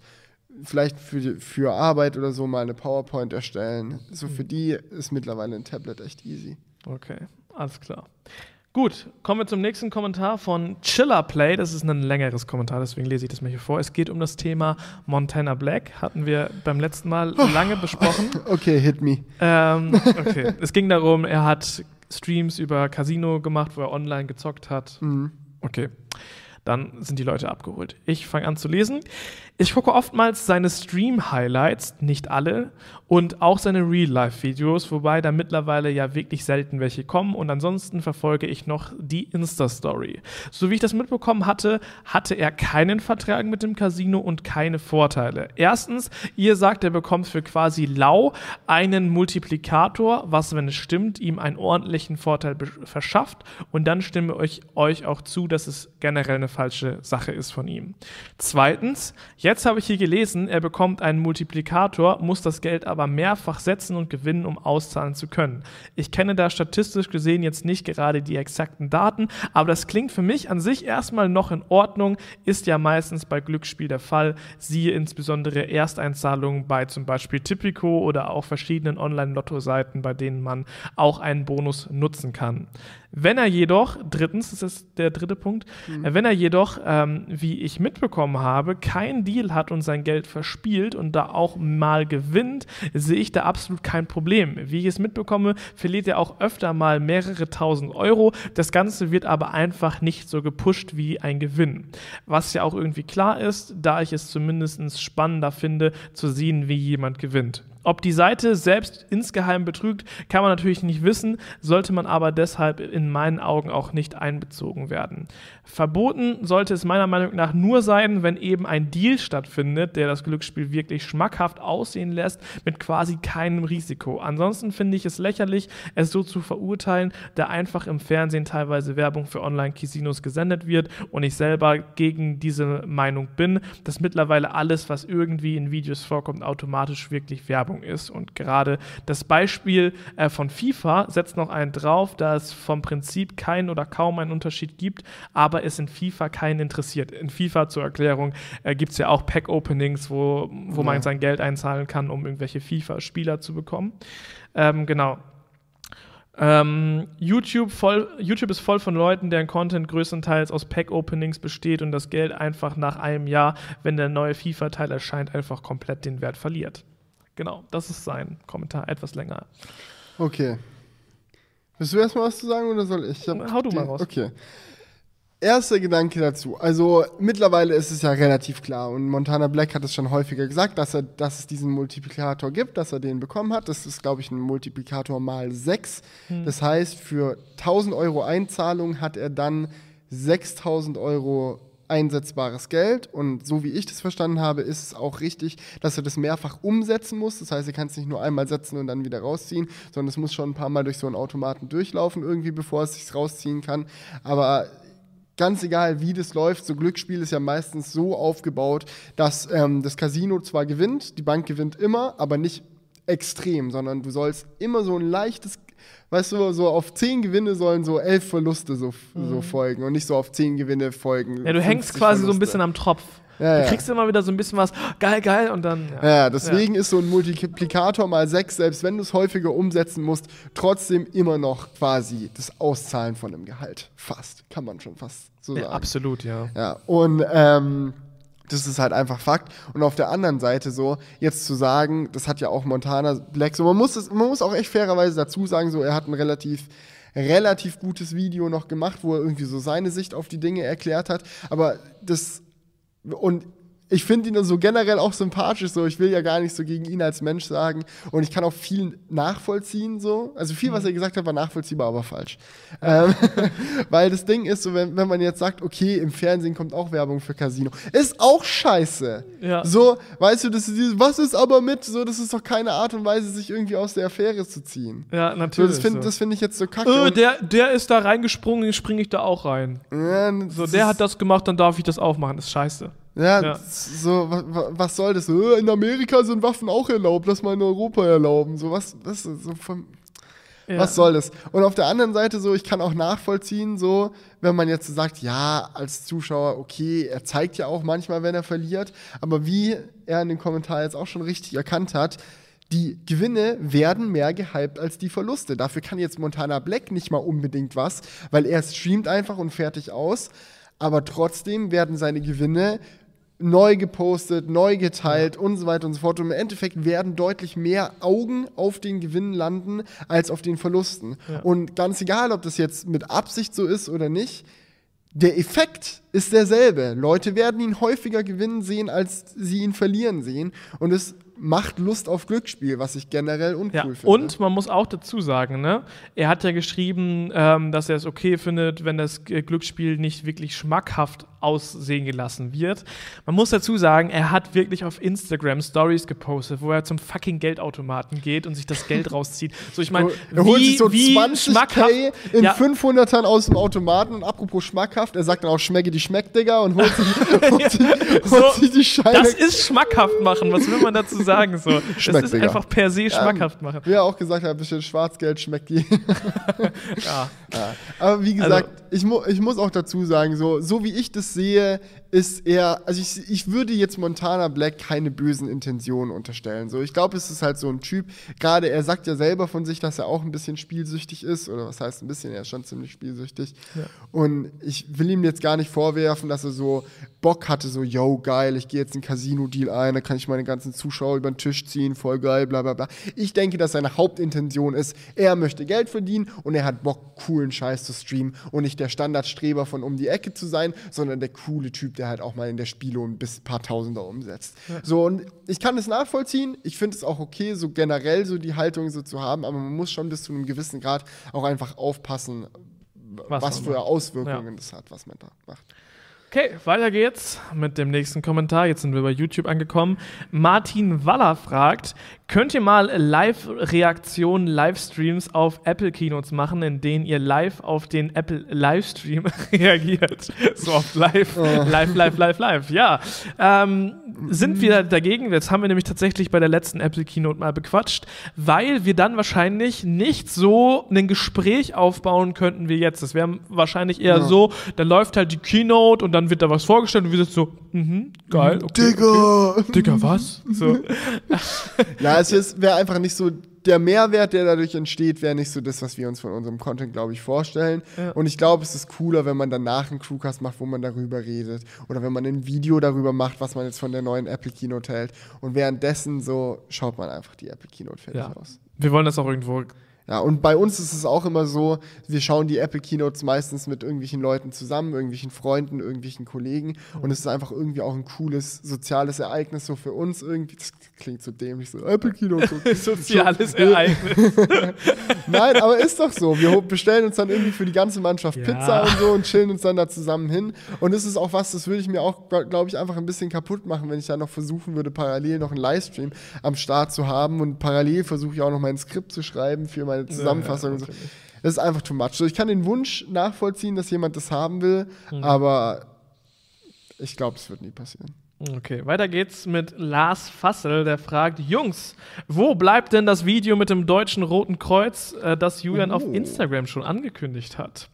vielleicht für, die, für Arbeit oder so mal eine PowerPoint erstellen, so für die ist mittlerweile ein Tablet echt easy. Okay, alles klar. Gut, kommen wir zum nächsten Kommentar von Chiller Play. Das ist ein längeres Kommentar, deswegen lese ich das mal hier vor. Es geht um das Thema Montana Black. Hatten wir beim letzten Mal lange besprochen. Okay, hit me. Ähm, okay. es ging darum, er hat Streams über Casino gemacht, wo er online gezockt hat. Mhm. Okay. Dann sind die Leute abgeholt. Ich fange an zu lesen. Ich gucke oftmals seine Stream-Highlights, nicht alle, und auch seine Real-Life-Videos, wobei da mittlerweile ja wirklich selten welche kommen. Und ansonsten verfolge ich noch die Insta-Story. So wie ich das mitbekommen hatte, hatte er keinen Vertrag mit dem Casino und keine Vorteile. Erstens, ihr sagt, er bekommt für quasi lau einen Multiplikator, was, wenn es stimmt, ihm einen ordentlichen Vorteil verschafft. Und dann stimme ich euch auch zu, dass es generell eine falsche Sache ist von ihm. Zweitens, jetzt habe ich hier gelesen, er bekommt einen Multiplikator, muss das Geld aber mehrfach setzen und gewinnen, um auszahlen zu können. Ich kenne da statistisch gesehen jetzt nicht gerade die exakten Daten, aber das klingt für mich an sich erstmal noch in Ordnung, ist ja meistens bei Glücksspiel der Fall, siehe insbesondere Ersteinzahlungen bei zum Beispiel Tipico oder auch verschiedenen Online-Lotto-Seiten, bei denen man auch einen Bonus nutzen kann. Wenn er jedoch, drittens, das ist der dritte Punkt, mhm. wenn er jedoch, ähm, wie ich mitbekommen habe, keinen Deal hat und sein Geld verspielt und da auch mal gewinnt, sehe ich da absolut kein Problem. Wie ich es mitbekomme, verliert er auch öfter mal mehrere tausend Euro. Das Ganze wird aber einfach nicht so gepusht wie ein Gewinn. Was ja auch irgendwie klar ist, da ich es zumindest spannender finde, zu sehen, wie jemand gewinnt. Ob die Seite selbst insgeheim betrügt, kann man natürlich nicht wissen, sollte man aber deshalb in meinen Augen auch nicht einbezogen werden. Verboten sollte es meiner Meinung nach nur sein, wenn eben ein Deal stattfindet, der das Glücksspiel wirklich schmackhaft aussehen lässt, mit quasi keinem Risiko. Ansonsten finde ich es lächerlich, es so zu verurteilen, da einfach im Fernsehen teilweise Werbung für Online-Casinos gesendet wird und ich selber gegen diese Meinung bin, dass mittlerweile alles, was irgendwie in Videos vorkommt, automatisch wirklich Werbung Werbung ist. Und gerade das Beispiel äh, von FIFA setzt noch einen drauf, da es vom Prinzip keinen oder kaum einen Unterschied gibt, aber es in FIFA keinen interessiert. In FIFA zur Erklärung äh, gibt es ja auch Pack-Openings, wo, wo ja. man sein Geld einzahlen kann, um irgendwelche FIFA-Spieler zu bekommen. Ähm, genau. Ähm, YouTube, voll, YouTube ist voll von Leuten, deren Content größtenteils aus Pack-Openings besteht und das Geld einfach nach einem Jahr, wenn der neue FIFA-Teil erscheint, einfach komplett den Wert verliert. Genau, das ist sein Kommentar, etwas länger. Okay. Willst du erstmal was zu sagen oder soll ich? ich Hau du mal raus. Okay. Erster Gedanke dazu. Also mittlerweile ist es ja relativ klar und Montana Black hat es schon häufiger gesagt, dass, er, dass es diesen Multiplikator gibt, dass er den bekommen hat. Das ist, glaube ich, ein Multiplikator mal 6. Hm. Das heißt, für 1000 Euro Einzahlung hat er dann 6000 Euro einsetzbares Geld. Und so wie ich das verstanden habe, ist es auch richtig, dass er das mehrfach umsetzen muss. Das heißt, er kann es nicht nur einmal setzen und dann wieder rausziehen, sondern es muss schon ein paar Mal durch so einen Automaten durchlaufen, irgendwie, bevor es sich rausziehen kann. Aber ganz egal, wie das läuft, so Glücksspiel ist ja meistens so aufgebaut, dass ähm, das Casino zwar gewinnt, die Bank gewinnt immer, aber nicht extrem, sondern du sollst immer so ein leichtes weißt du, so auf zehn Gewinne sollen so elf Verluste so, mhm. so folgen und nicht so auf zehn Gewinne folgen. Ja, du hängst quasi Verluste. so ein bisschen am Tropf. Ja, du kriegst ja. immer wieder so ein bisschen was, geil, geil, und dann. Ja, ja deswegen ist so ein Multiplikator mal sechs, selbst wenn du es häufiger umsetzen musst, trotzdem immer noch quasi das Auszahlen von einem Gehalt. Fast, kann man schon fast so sagen. Absolut, ja. Ja, und ähm, das ist halt einfach Fakt. Und auf der anderen Seite so, jetzt zu sagen, das hat ja auch Montana Black, so man muss, es, man muss auch echt fairerweise dazu sagen, so er hat ein relativ relativ gutes Video noch gemacht, wo er irgendwie so seine Sicht auf die Dinge erklärt hat. Aber das, und ich finde ihn so generell auch sympathisch, so ich will ja gar nicht so gegen ihn als Mensch sagen und ich kann auch viel nachvollziehen, so. Also viel, was mhm. er gesagt hat, war nachvollziehbar, aber falsch. Ähm, weil das Ding ist so, wenn, wenn man jetzt sagt, okay, im Fernsehen kommt auch Werbung für Casino, ist auch scheiße. Ja. So, weißt du, das ist was ist aber mit, so, das ist doch keine Art und Weise, sich irgendwie aus der Affäre zu ziehen. Ja, natürlich. So, das finde so. find ich jetzt so kacke. Äh, der, der ist da reingesprungen, springe ich da auch rein. Ja, so, der hat das gemacht, dann darf ich das auch machen, das ist scheiße. Ja, ja. so, was, was soll das? Äh, in Amerika sind Waffen auch erlaubt, lass mal in Europa erlauben. So, was, was, so von, ja. was soll das? Und auf der anderen Seite so, ich kann auch nachvollziehen, so, wenn man jetzt sagt, ja, als Zuschauer, okay, er zeigt ja auch manchmal, wenn er verliert, aber wie er in dem Kommentar jetzt auch schon richtig erkannt hat, die Gewinne werden mehr gehypt als die Verluste. Dafür kann jetzt Montana Black nicht mal unbedingt was, weil er streamt einfach und fertig aus. Aber trotzdem werden seine Gewinne neu gepostet, neu geteilt ja. und so weiter und so fort. Und im Endeffekt werden deutlich mehr Augen auf den Gewinnen landen als auf den Verlusten. Ja. Und ganz egal, ob das jetzt mit Absicht so ist oder nicht, der Effekt ist derselbe. Leute werden ihn häufiger gewinnen sehen, als sie ihn verlieren sehen. Und es macht Lust auf Glücksspiel, was ich generell uncool Ja, finde. und man muss auch dazu sagen, ne? Er hat ja geschrieben, ähm, dass er es okay findet, wenn das Glücksspiel nicht wirklich schmackhaft aussehen gelassen wird. Man muss dazu sagen, er hat wirklich auf Instagram Stories gepostet, wo er zum fucking Geldautomaten geht und sich das Geld rauszieht. So, ich meine, er holt wie, sich so wie 20k schmackhaft. in Ja. 500ern aus dem Automaten und apropos schmackhaft, er sagt dann auch schmecke die schmeckt, Digga, und holt sich, holt sich, holt So, sich die Scheine. Das ist schmackhaft machen. Was will man dazu sagen? So, das Schmeckt, ist Digga. einfach per se schmackhaft machen. Wie er auch gesagt hat, ein bisschen Schwarzgeld schmeckt die. Ja. Ja. Aber wie Also- gesagt, ich, mu ich muss auch dazu sagen, so, so wie ich das sehe, ist er, also ich, ich würde jetzt Montana Black keine bösen Intentionen unterstellen. So, ich glaube, es ist halt so ein Typ, gerade er sagt ja selber von sich, dass er auch ein bisschen spielsüchtig ist, oder was heißt ein bisschen, er ist schon ziemlich spielsüchtig. Und ich will ihm jetzt gar nicht vorwerfen, dass er so Bock hatte, so, yo, geil, ich gehe jetzt einen Casino-Deal ein, da kann ich meine ganzen Zuschauer über den Tisch ziehen, voll geil, bla bla bla. Ich denke, dass seine Hauptintention ist, er möchte Geld verdienen und er hat Bock, coolen Scheiß zu streamen und nicht der Standardstreber von um die Ecke zu sein, sondern der coole Typ, der halt auch mal in der Spiele ein bis paar Tausender umsetzt. So, und ich kann es nachvollziehen, ich finde es auch okay, so generell so die Haltung so zu haben, aber man muss schon bis zu einem gewissen Grad auch einfach aufpassen, was, man für. Auswirkungen Ja. das hat, was man da macht. Okay, weiter geht's mit dem nächsten Kommentar. Jetzt sind wir bei YouTube angekommen. Martin Waller fragt: Könnt ihr mal Live-Reaktionen, Livestreams auf Apple Keynotes machen, in denen ihr live auf den Apple Livestream reagiert? So auf live, live, live, live, live. Ja. Ähm, sind wir dagegen? Jetzt haben wir nämlich tatsächlich bei der letzten Apple Keynote mal bequatscht, weil wir dann wahrscheinlich nicht so ein Gespräch aufbauen könnten wie jetzt. Das wäre wahrscheinlich eher Ja. so, da läuft halt die Keynote und dann wird da was vorgestellt und wir sind so, mhm, geil, okay, Digga! Okay. Digga, was? So. Ja, es wäre einfach nicht so, der Mehrwert, der dadurch entsteht, wäre nicht so das, was wir uns von unserem Content, glaube ich, vorstellen. Ja. Und ich glaube, es ist cooler, wenn man danach einen Crewcast macht, wo man darüber redet. Oder wenn man ein Video darüber macht, was man jetzt von der neuen Apple Keynote hält. Und währenddessen so schaut man einfach die Apple Keynote fertig Ja. aus. Wir wollen das auch irgendwo. Ja, und bei uns ist es auch immer so, wir schauen die Apple Keynotes meistens mit irgendwelchen Leuten zusammen, irgendwelchen Freunden, irgendwelchen Kollegen. Und es ist einfach irgendwie auch ein cooles soziales Ereignis so für uns irgendwie. Das klingt so dämlich, so Apple Keynote. So, Soziales so- Ereignis. Nein, aber ist doch so. Wir bestellen uns dann irgendwie für die ganze Mannschaft Ja. Pizza und so und chillen uns dann da zusammen hin. Und es ist auch was, das würde ich mir auch, glaube ich, einfach ein bisschen kaputt machen, wenn ich da noch versuchen würde, parallel noch einen Livestream am Start zu haben. Und parallel versuche ich auch noch mein Skript zu schreiben für meine Zusammenfassung so. natürlich. Das ist einfach too much. So, ich kann den Wunsch nachvollziehen, dass jemand das haben will, Mhm. aber ich glaube, es wird nie passieren. Okay, weiter geht's mit Lars Fassel, der fragt: Jungs, wo bleibt denn das Video mit dem deutschen Roten Kreuz, äh, das Julian auf Oh. Instagram schon angekündigt hat?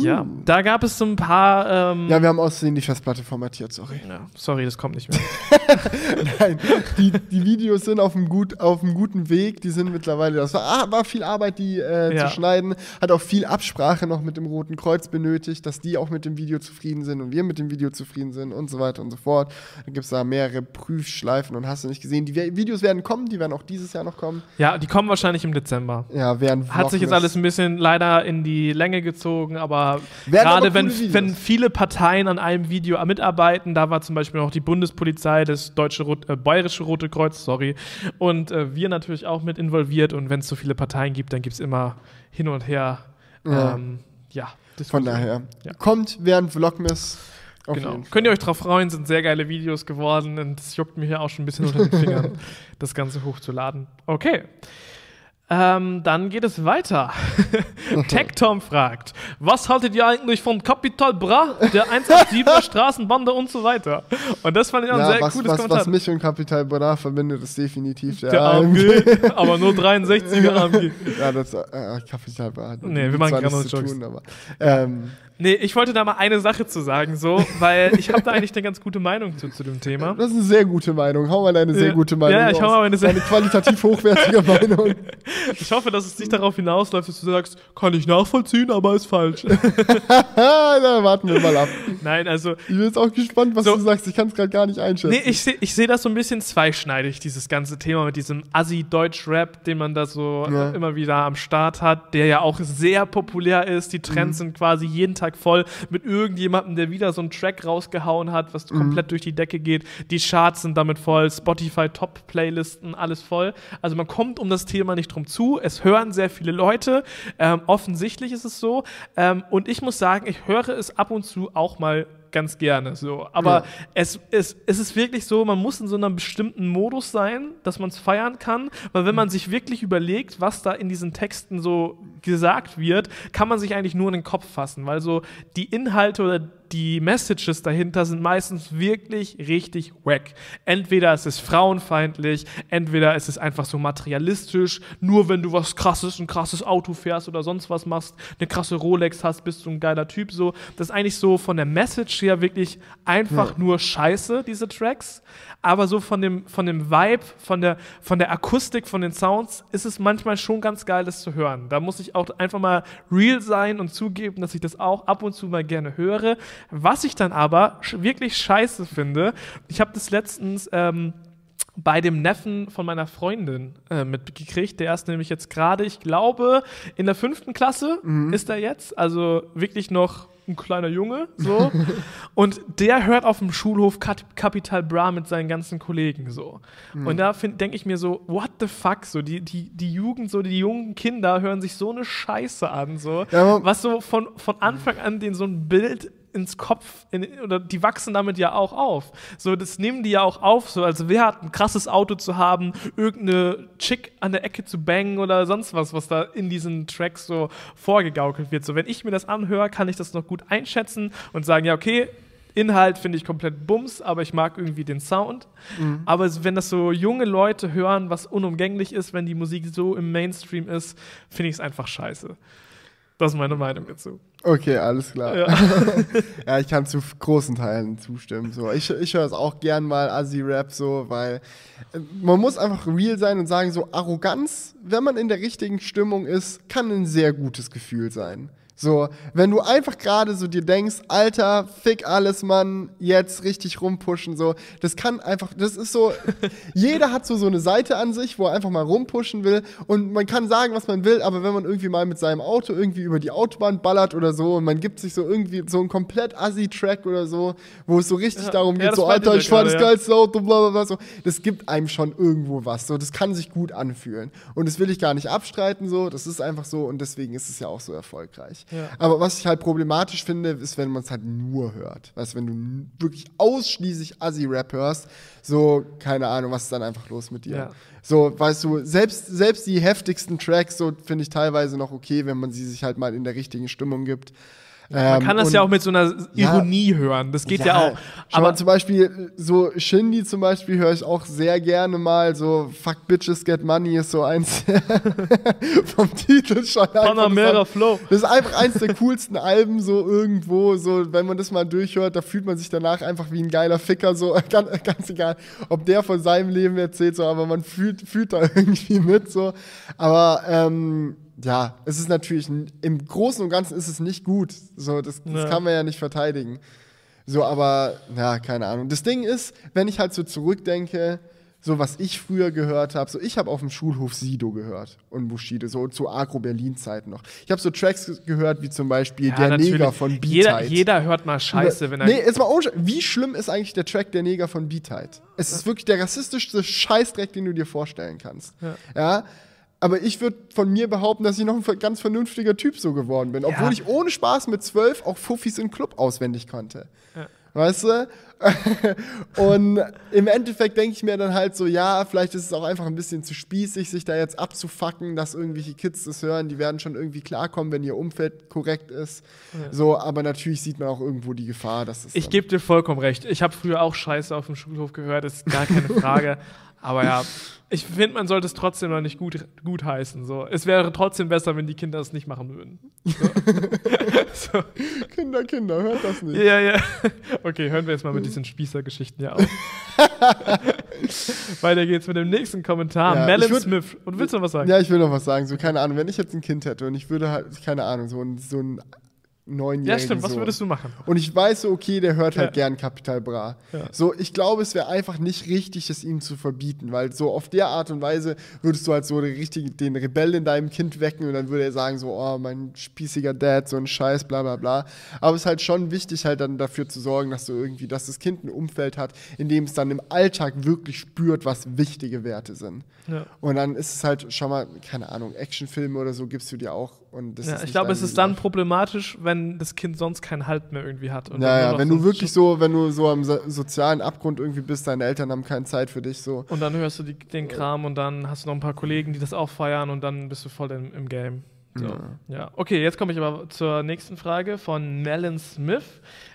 Ja, da gab es so ein paar. Ähm, Ja, wir haben aussehen die Festplatte formatiert, sorry. ja, sorry, das kommt nicht mehr. Nein, die, die Videos sind auf einem, gut, auf einem guten Weg. Die sind mittlerweile, das war, ah, war viel Arbeit, die äh, Ja. zu schneiden. Hat auch viel Absprache noch mit dem Roten Kreuz benötigt, dass die auch mit dem Video zufrieden sind und wir mit dem Video zufrieden sind und so weiter und so fort. Dann gibt es da mehrere Prüfschleifen und hast du nicht gesehen. Die Videos werden kommen, die werden auch dieses Jahr noch kommen. Ja, die kommen wahrscheinlich im Dezember. Ja, werden Hat sich jetzt alles ein bisschen leider in die Länge gezogen, aber Werden aber gerade wenn, coole Videos. wenn viele Parteien an einem Video mitarbeiten, da war zum Beispiel noch die Bundespolizei, das deutsche Rot, äh, bayerische Rote Kreuz, sorry, und äh, wir natürlich auch mit involviert und wenn es so viele Parteien gibt, dann gibt es immer hin und her. Ja. Ähm, ja Von daher. Ja. Kommt während Vlogmas. Auf Genau. Könnt ihr euch drauf freuen, sind sehr geile Videos geworden und es juckt mir hier auch schon ein bisschen unter den Fingern, das Ganze hochzuladen. Okay. Ähm, dann geht es weiter. Tech Tom fragt, was haltet ihr eigentlich von Capital Bra, der 187er Straßenbande und so weiter? Und das fand ich auch ein Ja, sehr was, cooles was, Kommentar. was mich und Capital Bra verbindet, ist definitiv der, der AMG, aber nur 63er AMG. Ja, das äh, Capital Bra. Nee, wir machen nichts zu Jokes. tun, aber ähm, Nee, ich wollte da mal eine Sache zu sagen, so, weil ich habe da eigentlich eine ganz gute Meinung zu, zu dem Thema. Das ist eine sehr gute Meinung. Hau mal deine sehr Ja. gute Meinung Ja, ich hau mal eine sehr- Eine qualitativ hochwertige Meinung. Ich hoffe, dass es nicht darauf hinausläuft, dass du sagst, kann ich nachvollziehen, aber ist falsch. da warten wir mal ab. Nein, also Ich bin jetzt auch gespannt, was So. du sagst. Ich kann es gerade gar nicht einschätzen. Nee, ich sehe ich seh das so ein bisschen zweischneidig, dieses ganze Thema mit diesem Assi-Deutsch-Rap, den man da so Ja. immer wieder am Start hat, der ja auch sehr populär ist. Die Mhm. Trends sind quasi jeden Tag Tag voll mit irgendjemandem, der wieder so einen Track rausgehauen hat, was komplett durch die Decke geht. Die Charts sind damit voll, Spotify Top Playlisten, alles voll. Also man kommt um das Thema nicht drum zu. Es hören sehr viele Leute. Ähm, offensichtlich ist es so. Ähm, und ich muss sagen, ich höre es ab und zu auch mal ganz gerne. So. Aber Ja. es, es, es ist wirklich so, man muss in so einem bestimmten Modus sein, dass man es feiern kann. Weil wenn man sich wirklich überlegt, was da in diesen Texten so gesagt wird, kann man sich eigentlich nur in den Kopf fassen. Weil so die Inhalte oder die Messages dahinter sind meistens wirklich richtig wack. Entweder ist es frauenfeindlich, entweder ist es einfach so materialistisch. Nur wenn du was krasses, ein krasses Auto fährst oder sonst was machst, eine krasse Rolex hast, bist du ein geiler Typ. So, das ist eigentlich so von der Message her wirklich einfach nur Scheiße, diese Tracks. Aber so von dem, von dem Vibe, von der, von der Akustik, von den Sounds ist es manchmal schon ganz geil, das zu hören. Da muss ich auch einfach mal real sein und zugeben, dass ich das auch ab und zu mal gerne höre. Was ich dann aber wirklich scheiße finde, ich habe das letztens ähm, bei dem Neffen von meiner Freundin äh, mitgekriegt. Der ist nämlich jetzt gerade, ich glaube, in der fünften Klasse ist er jetzt. Also wirklich noch ein kleiner Junge. So. und der hört auf dem Schulhof Capital Bra mit seinen ganzen Kollegen so. Und da denke ich mir so, what the fuck? So, die, die, die Jugend, so die jungen Kinder hören sich so eine Scheiße an. So, Ja, was so von, von Anfang an den so ein Bild ins Kopf, in, oder die wachsen damit ja auch auf. So, das nehmen die ja auch auf, so als wer hat ein krasses Auto zu haben, irgendeine Chick an der Ecke zu bangen oder sonst was, was da in diesen Tracks so vorgegaukelt wird. So, wenn ich mir das anhöre, kann ich das noch gut einschätzen und sagen, ja, okay, Inhalt finde ich komplett bums, aber ich mag irgendwie den Sound. Aber es- wenn das so junge Leute hören, was unumgänglich ist, wenn die Musik so im Mainstream ist, finde ich es einfach scheiße. Das ist meine Meinung dazu. Okay, alles klar. Ja. Ja, ich kann zu großen Teilen zustimmen. So, ich, ich höre es auch gern mal Assi-Rap so, weil äh, man muss einfach real sein und sagen, so Arroganz, wenn man in der richtigen Stimmung ist, kann ein sehr gutes Gefühl sein. So, wenn du einfach gerade so dir denkst, Alter, fick alles, Mann, jetzt richtig rumpushen, so, das kann einfach, das ist so, jeder hat so, so eine Seite an sich, wo er einfach mal rumpushen will. Und man kann sagen, was man will, aber wenn man irgendwie mal mit seinem Auto irgendwie über die Autobahn ballert oder so und man gibt sich so irgendwie so einen komplett Assi-Track oder so, wo es so richtig Ja, darum ja, geht, so, Alter, ich fahr das geilste Auto, bla bla bla, so, das gibt einem schon irgendwo was, so, das kann sich gut anfühlen. Und das will ich gar nicht abstreiten, so, das ist einfach so und deswegen ist es ja auch so erfolgreich. Ja. Aber was ich halt problematisch finde, ist, wenn man es halt nur hört. Weißt du, wenn du wirklich ausschließlich Assi-Rap hörst, so, keine Ahnung, was ist dann einfach los mit dir? Ja. So, weißt du, selbst, selbst die heftigsten Tracks, so finde ich teilweise noch okay, wenn man sie sich halt mal in der richtigen Stimmung gibt. Man kann das ja auch mit so einer Ja. Ironie hören. Das geht ja, auch. Schau mal, Aber zum Beispiel, so Shindy zum Beispiel höre ich auch sehr gerne mal. So Fuck Bitches Get Money ist so eins vom Titel schon. Panamera Flow. Das ist einfach eins der coolsten Alben, so irgendwo. So, wenn man das mal durchhört, da fühlt man sich danach einfach wie ein geiler Ficker. So ganz, ganz egal, ob der von seinem Leben erzählt, so, aber man fühlt, fühlt da irgendwie mit. So. Aber ähm, ja, es ist natürlich im Großen und Ganzen ist es nicht gut. So, das, das Ja. kann man ja nicht verteidigen. So, aber, ja, keine Ahnung. Das Ding ist, wenn ich halt so zurückdenke, so was ich früher gehört habe, so ich habe auf dem Schulhof Sido gehört und Bushido, so zu Agro-Berlin-Zeiten noch. Ich habe so Tracks gehört, wie zum Beispiel Ja, Der natürlich. Neger von Beat jeder, jeder hört mal Scheiße, wenn er. Nee, jetzt mal Sch- Wie schlimm ist eigentlich der Track Der Neger von Beatheit? Es ist wirklich der rassistischste Scheißdreck, den du dir vorstellen kannst. Ja. Ja. Aber ich würde von mir behaupten, dass ich noch ein ganz vernünftiger Typ so geworden bin. Obwohl Ja. ich ohne Spaß mit zwölf auch Fuffis im Club auswendig konnte. Ja. Weißt du? Und im Endeffekt denke ich mir dann halt so, ja, vielleicht ist es auch einfach ein bisschen zu spießig, sich da jetzt abzufacken, dass irgendwelche Kids das hören. Die werden schon irgendwie klarkommen, wenn ihr Umfeld korrekt ist. So, aber natürlich sieht man auch irgendwo die Gefahr, dass es. Ich gebe dir vollkommen recht. Ich habe früher auch Scheiße auf dem Schulhof gehört, ist gar keine Frage. Aber ja, ich finde, man sollte es trotzdem noch nicht gut, gut heißen. So. Es wäre trotzdem besser, wenn die Kinder es nicht machen würden. So. so. Kinder, Kinder, hört das nicht. Ja, ja. Okay, hören wir jetzt mal mit diesen Spießergeschichten hier auf. Weiter geht's mit dem nächsten Kommentar. Ja, Melon würd- Smith. Und willst du noch was sagen? Ja, ich will noch was sagen. So, keine Ahnung, wenn ich jetzt ein Kind hätte und ich würde halt, keine Ahnung, so so ein neunjährigen Ja, stimmt. Was Sohn. würdest du machen? Und ich weiß so, okay, der hört halt Ja. gern Capital Bra. Ja. So, ich glaube, es wäre einfach nicht richtig, es ihm zu verbieten, weil so auf der Art und Weise würdest du halt so den, richtigen, den Rebell in deinem Kind wecken und dann würde er sagen so, oh, mein spießiger Dad, so ein Scheiß, bla bla bla. Aber es ist halt schon wichtig, halt dann dafür zu sorgen, dass du irgendwie, dass das Kind ein Umfeld hat, in dem es dann im Alltag wirklich spürt, was wichtige Werte sind. Ja. Und dann ist es halt, schau mal, keine Ahnung, Actionfilme oder so gibst du dir auch. Und das Ja, ist ich glaube, es ist dann problematisch, wenn das Kind sonst keinen Halt mehr irgendwie hat. und Ja, wenn du wirklich so, wenn du so am so sozialen Abgrund irgendwie bist, deine Eltern haben keine Zeit für dich, so. Und dann hörst du die, den Kram und dann hast du noch ein paar Kollegen, die das auch feiern und dann bist du voll im, im Game. So. Ja. Ja. Okay, jetzt komme ich aber zur nächsten Frage von Melon Smith.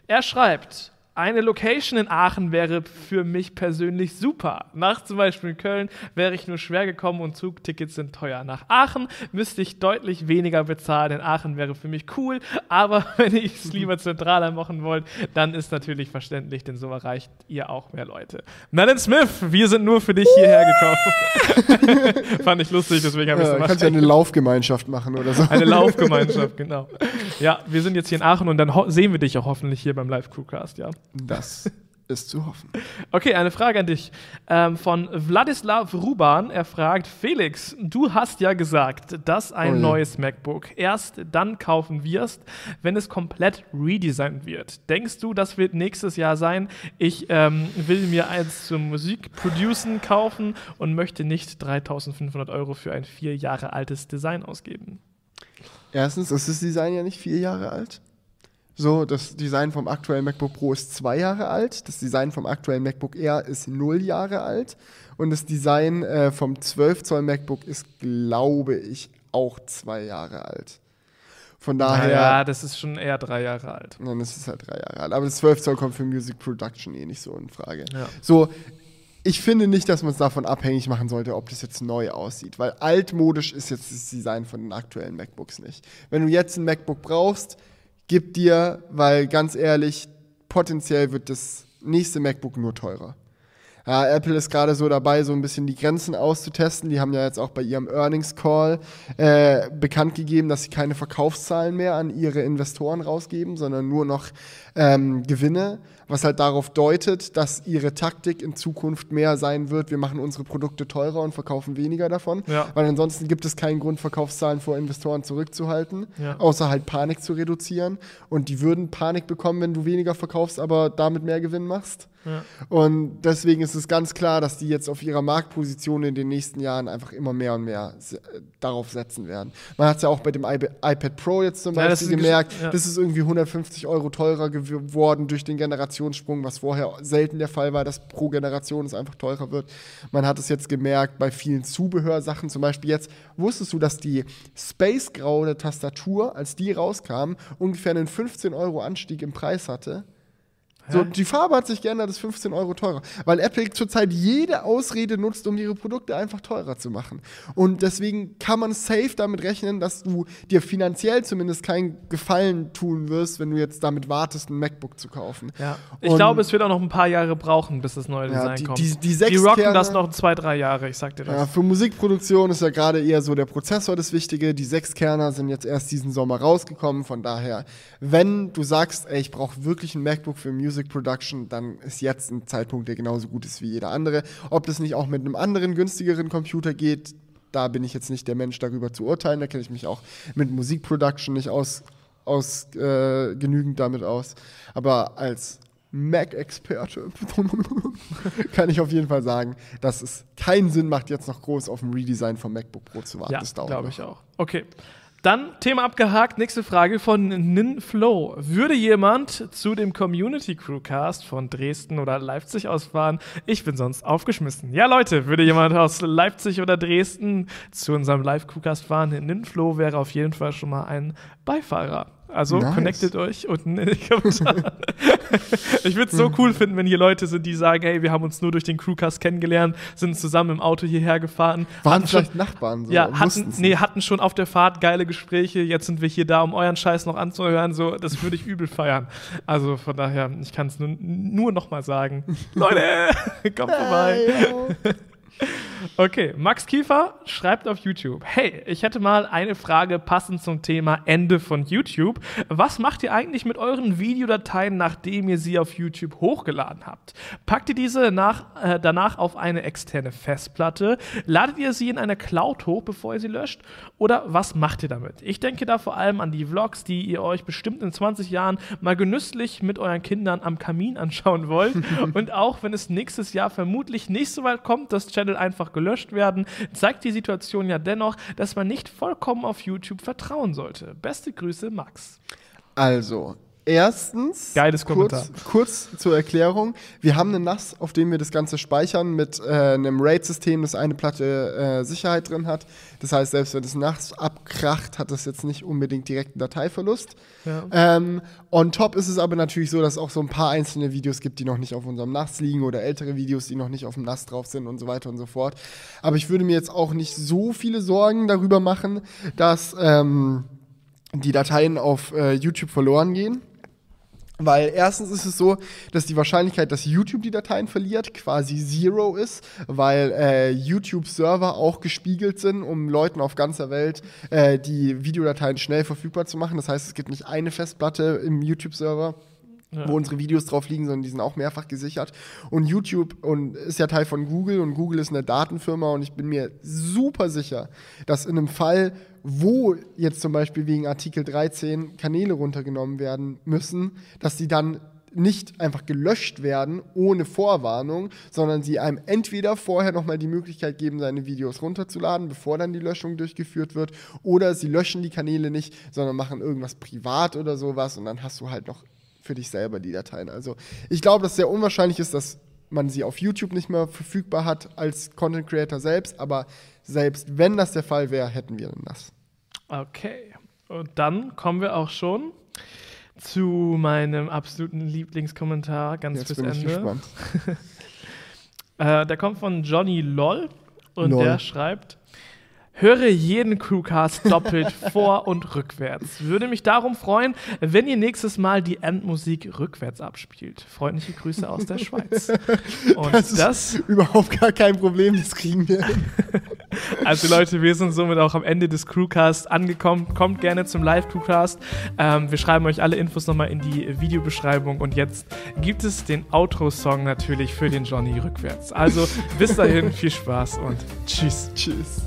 Er schreibt. Eine Location in Aachen wäre für mich persönlich super. Nach zum Beispiel Köln wäre ich nur schwer gekommen und Zugtickets sind teuer. Nach Aachen müsste ich deutlich weniger bezahlen. In Aachen wäre für mich cool, aber wenn ich es lieber zentraler machen wollt, dann ist natürlich verständlich, denn so erreicht ihr auch mehr Leute. Melon Smith, wir sind nur für dich hierher gekommen. Fand ich lustig, deswegen habe ich es gemacht. kannst ja eine Laufgemeinschaft machen oder so. Eine Laufgemeinschaft, genau. Ja, wir sind jetzt hier in Aachen und dann sehen wir dich auch hoffentlich hier beim Live-Crewcast, ja. Das ist zu hoffen. Okay, eine Frage an dich ähm, von Wladislav Ruban. Er fragt, Felix, du hast ja gesagt, dass ein Oh neues MacBook erst dann kaufen wirst, wenn es komplett redesigned wird. Denkst du, das wird nächstes Jahr sein? Ich ähm, will mir eins zum Musikproducen kaufen und möchte nicht 3500 Euro für ein vier Jahre altes Design ausgeben. Erstens ist das Design ja nicht vier Jahre alt. So, das Design vom aktuellen MacBook Pro ist zwei Jahre alt. Das Design vom aktuellen MacBook Air ist null Jahre alt. Und das Design äh, vom 12 Zoll MacBook ist, glaube ich, auch zwei Jahre alt. Von daher. ja, das ist schon eher drei Jahre alt. Nein, das ist halt drei Jahre alt. Aber das 12 Zoll kommt für Music Production eh nicht so in Frage. Ja. So, ich finde nicht, dass man es davon abhängig machen sollte, ob das jetzt neu aussieht. Weil altmodisch ist jetzt das Design von den aktuellen MacBooks nicht. Wenn du jetzt ein MacBook brauchst, gib dir, weil ganz ehrlich, potenziell wird das nächste MacBook nur teurer. Ja, Apple ist gerade so dabei, so ein bisschen die Grenzen auszutesten. Die haben ja jetzt auch bei ihrem Earnings Call äh, bekannt gegeben, dass sie keine Verkaufszahlen mehr an ihre Investoren rausgeben, sondern nur noch ähm, Gewinne, was halt darauf deutet, dass ihre Taktik in Zukunft mehr sein wird, wir machen unsere Produkte teurer und verkaufen weniger davon. Ja. Weil ansonsten gibt es keinen Grund, Verkaufszahlen vor Investoren zurückzuhalten, Ja. außer halt Panik zu reduzieren. Und die würden Panik bekommen, wenn du weniger verkaufst, aber damit mehr Gewinn machst. Ja. Und deswegen ist es ganz klar, dass die jetzt auf ihrer Marktposition in den nächsten Jahren einfach immer mehr und mehr äh, darauf setzen werden. Man hat es ja auch bei dem iP- iPad Pro jetzt zum das Beispiel ein gemerkt, das ist irgendwie 150 Euro teurer geworden durch den Generationssprung, was vorher selten der Fall war, dass pro Generation es einfach teurer wird. Man hat es jetzt gemerkt bei vielen Zubehörsachen, zum Beispiel jetzt, wusstest du, dass die Space-graue Tastatur, als die rauskam, ungefähr einen 15 Euro Anstieg im Preis hatte? So, die Farbe hat sich geändert, ist 15 Euro teurer. Weil Apple zurzeit jede Ausrede nutzt, um ihre Produkte einfach teurer zu machen. Und deswegen kann man safe damit rechnen, dass du dir finanziell zumindest keinen Gefallen tun wirst, wenn du jetzt damit wartest, ein MacBook zu kaufen. Ja. Ich Und- glaube, es wird auch noch ein paar Jahre brauchen, bis das neue Ja, Design die- kommt. die- die sechs rocken Kerne- das noch zwei, drei Jahre, ich sag dir das. Ja, für Musikproduktion ist ja gerade eher so der Prozessor das Wichtige. Die sechs Kerner sind jetzt erst diesen Sommer rausgekommen. Von daher, wenn du sagst, ey, ich brauche wirklich ein MacBook für Music Production, dann ist jetzt ein Zeitpunkt, der genauso gut ist wie jeder andere. Ob das nicht auch mit einem anderen günstigeren Computer geht, da bin ich jetzt nicht der Mensch, darüber zu urteilen. Da kenne ich mich auch mit Musikproduction nicht aus, aus äh, genügend damit aus. Aber als Mac-Experte kann ich auf jeden Fall sagen, dass es keinen Sinn macht, jetzt noch groß auf ein Redesign vom MacBook Pro zu warten. Ja, das dauert glaube ich auch. Okay. Dann Thema abgehakt. Nächste Frage von Ninflow. Würde jemand zu dem Community Crewcast von Dresden oder Leipzig ausfahren? Ich bin sonst aufgeschmissen. Ja, Leute, würde jemand aus Leipzig oder Dresden zu unserem Live Crewcast fahren? Ninflow wäre auf jeden Fall schon mal ein Beifahrer. Also Nice. connectet euch unten in den Kommentaren. ich würde es so cool finden, wenn hier Leute sind, die sagen, hey, wir haben uns nur durch den Crewcast kennengelernt, sind zusammen im Auto hierher gefahren. Waren hatten schon- vielleicht Nachbarn so? ja, hatten, nee, hatten schon auf der Fahrt geile Gespräche. Jetzt sind wir hier da, um euren Scheiß noch anzuhören. So, das würde ich übel feiern. Also von daher, ich kann es nur, nur noch mal sagen. Leute, kommt vorbei. Okay, Max Kiefer schreibt auf YouTube: Hey, ich hätte mal eine Frage passend zum Thema Ende von YouTube. Was macht ihr eigentlich mit euren Videodateien, nachdem ihr sie auf YouTube hochgeladen habt? Packt ihr diese nach, äh, danach auf eine externe Festplatte? Ladet ihr sie in eine Cloud hoch, bevor ihr sie löscht? Oder was macht ihr damit? Ich denke da vor allem an die Vlogs, die ihr euch bestimmt in 20 Jahren mal genüsslich mit euren Kindern am Kamin anschauen wollt. Und auch wenn es nächstes Jahr vermutlich nicht so weit kommt, dass Channel einfach gelöscht werden, zeigt die Situation ja dennoch, dass man nicht vollkommen auf YouTube vertrauen sollte. Beste Grüße, Max. Also, erstens, Geiles Kommentar. kurz, kurz zur Erklärung. Wir haben einen NAS, auf dem wir das Ganze speichern mit äh, einem RAID-System, das eine Platte äh, Sicherheit drin hat. Das heißt, selbst wenn das NAS abkracht, hat das jetzt nicht unbedingt direkt einen Dateiverlust. Ja. Ähm, on top ist es aber natürlich so, dass es auch so ein paar einzelne Videos gibt, die noch nicht auf unserem NAS liegen oder ältere Videos, die noch nicht auf dem NAS drauf sind und so weiter und so fort. Aber ich würde mir jetzt auch nicht so viele Sorgen darüber machen, dass ähm, die Dateien auf äh, YouTube verloren gehen. Weil erstens ist es so, dass die Wahrscheinlichkeit, dass YouTube die Dateien verliert, quasi zero ist, weil äh, YouTube-Server auch gespiegelt sind, um Leuten auf ganzer Welt äh, die Videodateien schnell verfügbar zu machen. Das heißt, es gibt nicht eine Festplatte im YouTube-Server. Ja. wo unsere Videos drauf liegen, sondern die sind auch mehrfach gesichert. Und YouTube und ist ja Teil von Google und Google ist eine Datenfirma und ich bin mir super sicher, dass in einem Fall, wo jetzt zum Beispiel wegen Artikel 13 Kanäle runtergenommen werden müssen, dass die dann nicht einfach gelöscht werden ohne Vorwarnung, sondern sie einem entweder vorher nochmal die Möglichkeit geben, seine Videos runterzuladen, bevor dann die Löschung durchgeführt wird, oder sie löschen die Kanäle nicht, sondern machen irgendwas privat oder sowas und dann hast du halt noch für dich selber die Dateien. Also ich glaube, dass es sehr unwahrscheinlich ist, dass man sie auf YouTube nicht mehr verfügbar hat als Content Creator selbst, aber selbst wenn das der Fall wäre, hätten wir das. Okay. Und dann kommen wir auch schon zu meinem absoluten Lieblingskommentar ganz Jetzt bis bin ich Ende. gespannt. Äh, der kommt von Johnny LOL und Lol. der schreibt: Höre jeden Crewcast doppelt vor und rückwärts. Würde mich darum freuen, wenn ihr nächstes Mal die Endmusik rückwärts abspielt. Freundliche Grüße aus der Schweiz. Und Das ist das, überhaupt gar kein Problem, das kriegen wir also Leute, wir sind somit auch am Ende des Crewcasts angekommen. Kommt gerne zum Live-Crewcast. Ähm, wir schreiben euch alle Infos nochmal in die Videobeschreibung. Und jetzt gibt es den Outro-Song natürlich für den Johnny rückwärts. Also bis dahin, viel Spaß und tschüss. Tschüss.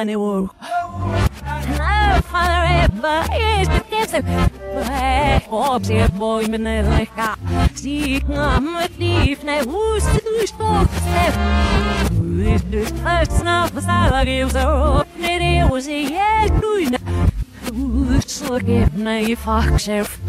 money walk. Now forever is the desert. Hopps er bojmene leka. Signa med livne huset du spåkste. for du fastna på salagil så åpner det hos i helt brune. Utsorgivne i fakskjerf.